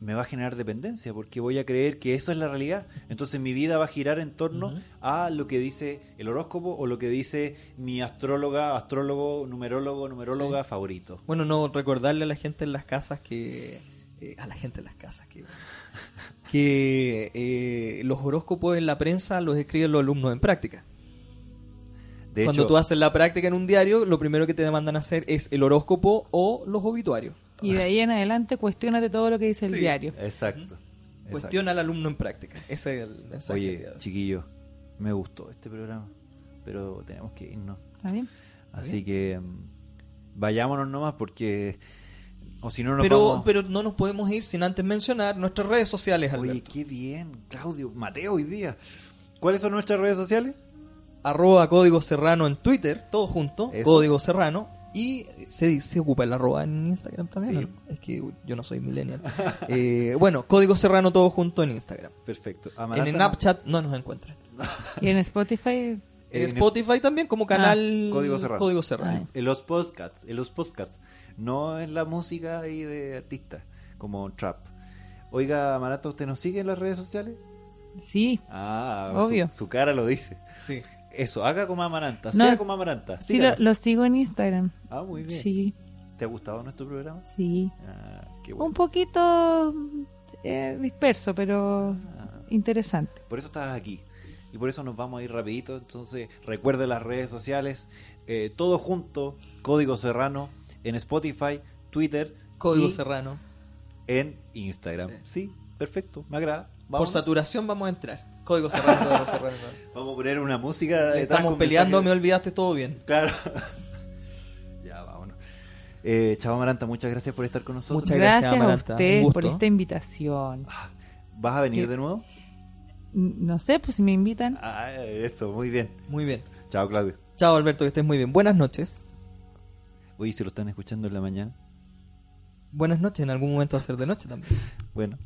[SPEAKER 1] me va a generar dependencia, porque voy a creer que eso es la realidad. Entonces mi vida va a girar en torno a lo que dice el horóscopo o lo que dice mi astróloga, astrólogo, numerólogo, numeróloga favorito.
[SPEAKER 2] Bueno, no recordarle a la gente en las casas que... eh, a la gente en las casas que... que eh, los horóscopos en la prensa los escriben los alumnos en práctica.
[SPEAKER 1] De
[SPEAKER 2] Cuando
[SPEAKER 1] hecho,
[SPEAKER 2] tú haces la práctica en un diario, lo primero que te demandan hacer es el horóscopo o los obituarios.
[SPEAKER 3] y de ahí en adelante cuestionate todo lo que dice el diario.
[SPEAKER 1] exacto.
[SPEAKER 2] Cuestiona al alumno en práctica. Ese es el mensaje.
[SPEAKER 1] Oye,
[SPEAKER 2] que-
[SPEAKER 1] chiquillo, me gustó este programa, pero tenemos que irnos.
[SPEAKER 3] ¿Está bien?
[SPEAKER 1] Así que mm, vayámonos nomás porque o si no nos
[SPEAKER 2] pero,
[SPEAKER 1] vamos-
[SPEAKER 2] pero no nos podemos ir sin antes mencionar nuestras redes sociales,
[SPEAKER 1] Oye,
[SPEAKER 2] Alberto.
[SPEAKER 1] qué bien, Claudio, Mateo hoy día. ¿Cuáles son nuestras redes sociales?
[SPEAKER 2] Arroba Código Serrano en Twitter, todo junto,
[SPEAKER 1] Eso.
[SPEAKER 2] Código Serrano. Y se, se ocupa el arroba en Instagram también.
[SPEAKER 1] Sí.
[SPEAKER 2] ¿o no? Es que yo no soy millennial. Eh, bueno, Código Serrano todo junto en Instagram.
[SPEAKER 1] Perfecto.
[SPEAKER 2] En
[SPEAKER 1] Amaranta,
[SPEAKER 2] el Snapchat no nos encuentran.
[SPEAKER 3] Y en Spotify,
[SPEAKER 2] En
[SPEAKER 1] En
[SPEAKER 2] Spotify también como canal
[SPEAKER 1] Código Serrano.
[SPEAKER 2] Código Serrano.
[SPEAKER 3] Ah.
[SPEAKER 1] En los podcasts, en los podcasts, no en la música ahí de artistas, como trap. Oiga, Amaranta, ¿usted nos sigue en las redes sociales?
[SPEAKER 3] sí.
[SPEAKER 1] Ah,
[SPEAKER 3] Obvio.
[SPEAKER 1] Su, su cara lo dice.
[SPEAKER 2] Sí.
[SPEAKER 1] Eso, haga como Amaranta,
[SPEAKER 3] No,
[SPEAKER 1] sea como Amaranta.
[SPEAKER 3] Sí, lo, sigo en Instagram.
[SPEAKER 1] Ah, muy bien.
[SPEAKER 3] Sí,
[SPEAKER 1] ¿Te ha gustado nuestro programa?
[SPEAKER 3] sí.
[SPEAKER 1] Ah, qué
[SPEAKER 3] Un
[SPEAKER 1] bueno.
[SPEAKER 3] poquito eh, disperso, pero
[SPEAKER 1] Ah,
[SPEAKER 3] interesante.
[SPEAKER 1] por eso estás aquí. Y por eso nos vamos a ir rapidito. Entonces, recuerde las redes sociales. eh, todo junto, Código Serrano, en Spotify, Twitter,
[SPEAKER 2] Código
[SPEAKER 1] y
[SPEAKER 2] Serrano.
[SPEAKER 1] en Instagram. Sí, perfecto, me agrada.
[SPEAKER 2] Por saturación vamos a entrar. Código Serrano, Código Serrano.
[SPEAKER 1] vamos a poner una música. detrás
[SPEAKER 2] Estamos peleando, me olvidaste todo bien.
[SPEAKER 1] Claro. ya, vámonos. Eh, Chavo Amaranta, muchas gracias por estar con nosotros.
[SPEAKER 2] Muchas
[SPEAKER 3] Gracias,
[SPEAKER 2] gracias,
[SPEAKER 3] a usted por esta invitación.
[SPEAKER 1] Ah, ¿Vas a venir
[SPEAKER 3] ¿Qué?
[SPEAKER 1] de nuevo?
[SPEAKER 3] No sé, pues si me invitan.
[SPEAKER 1] Ah, eso, muy bien.
[SPEAKER 2] Muy bien.
[SPEAKER 1] Chao, Claudio.
[SPEAKER 2] Chao, Alberto, que estés muy bien. Buenas noches.
[SPEAKER 1] Oye, si lo están escuchando en la mañana.
[SPEAKER 2] Buenas noches, en algún momento va a ser de noche también.
[SPEAKER 1] Bueno,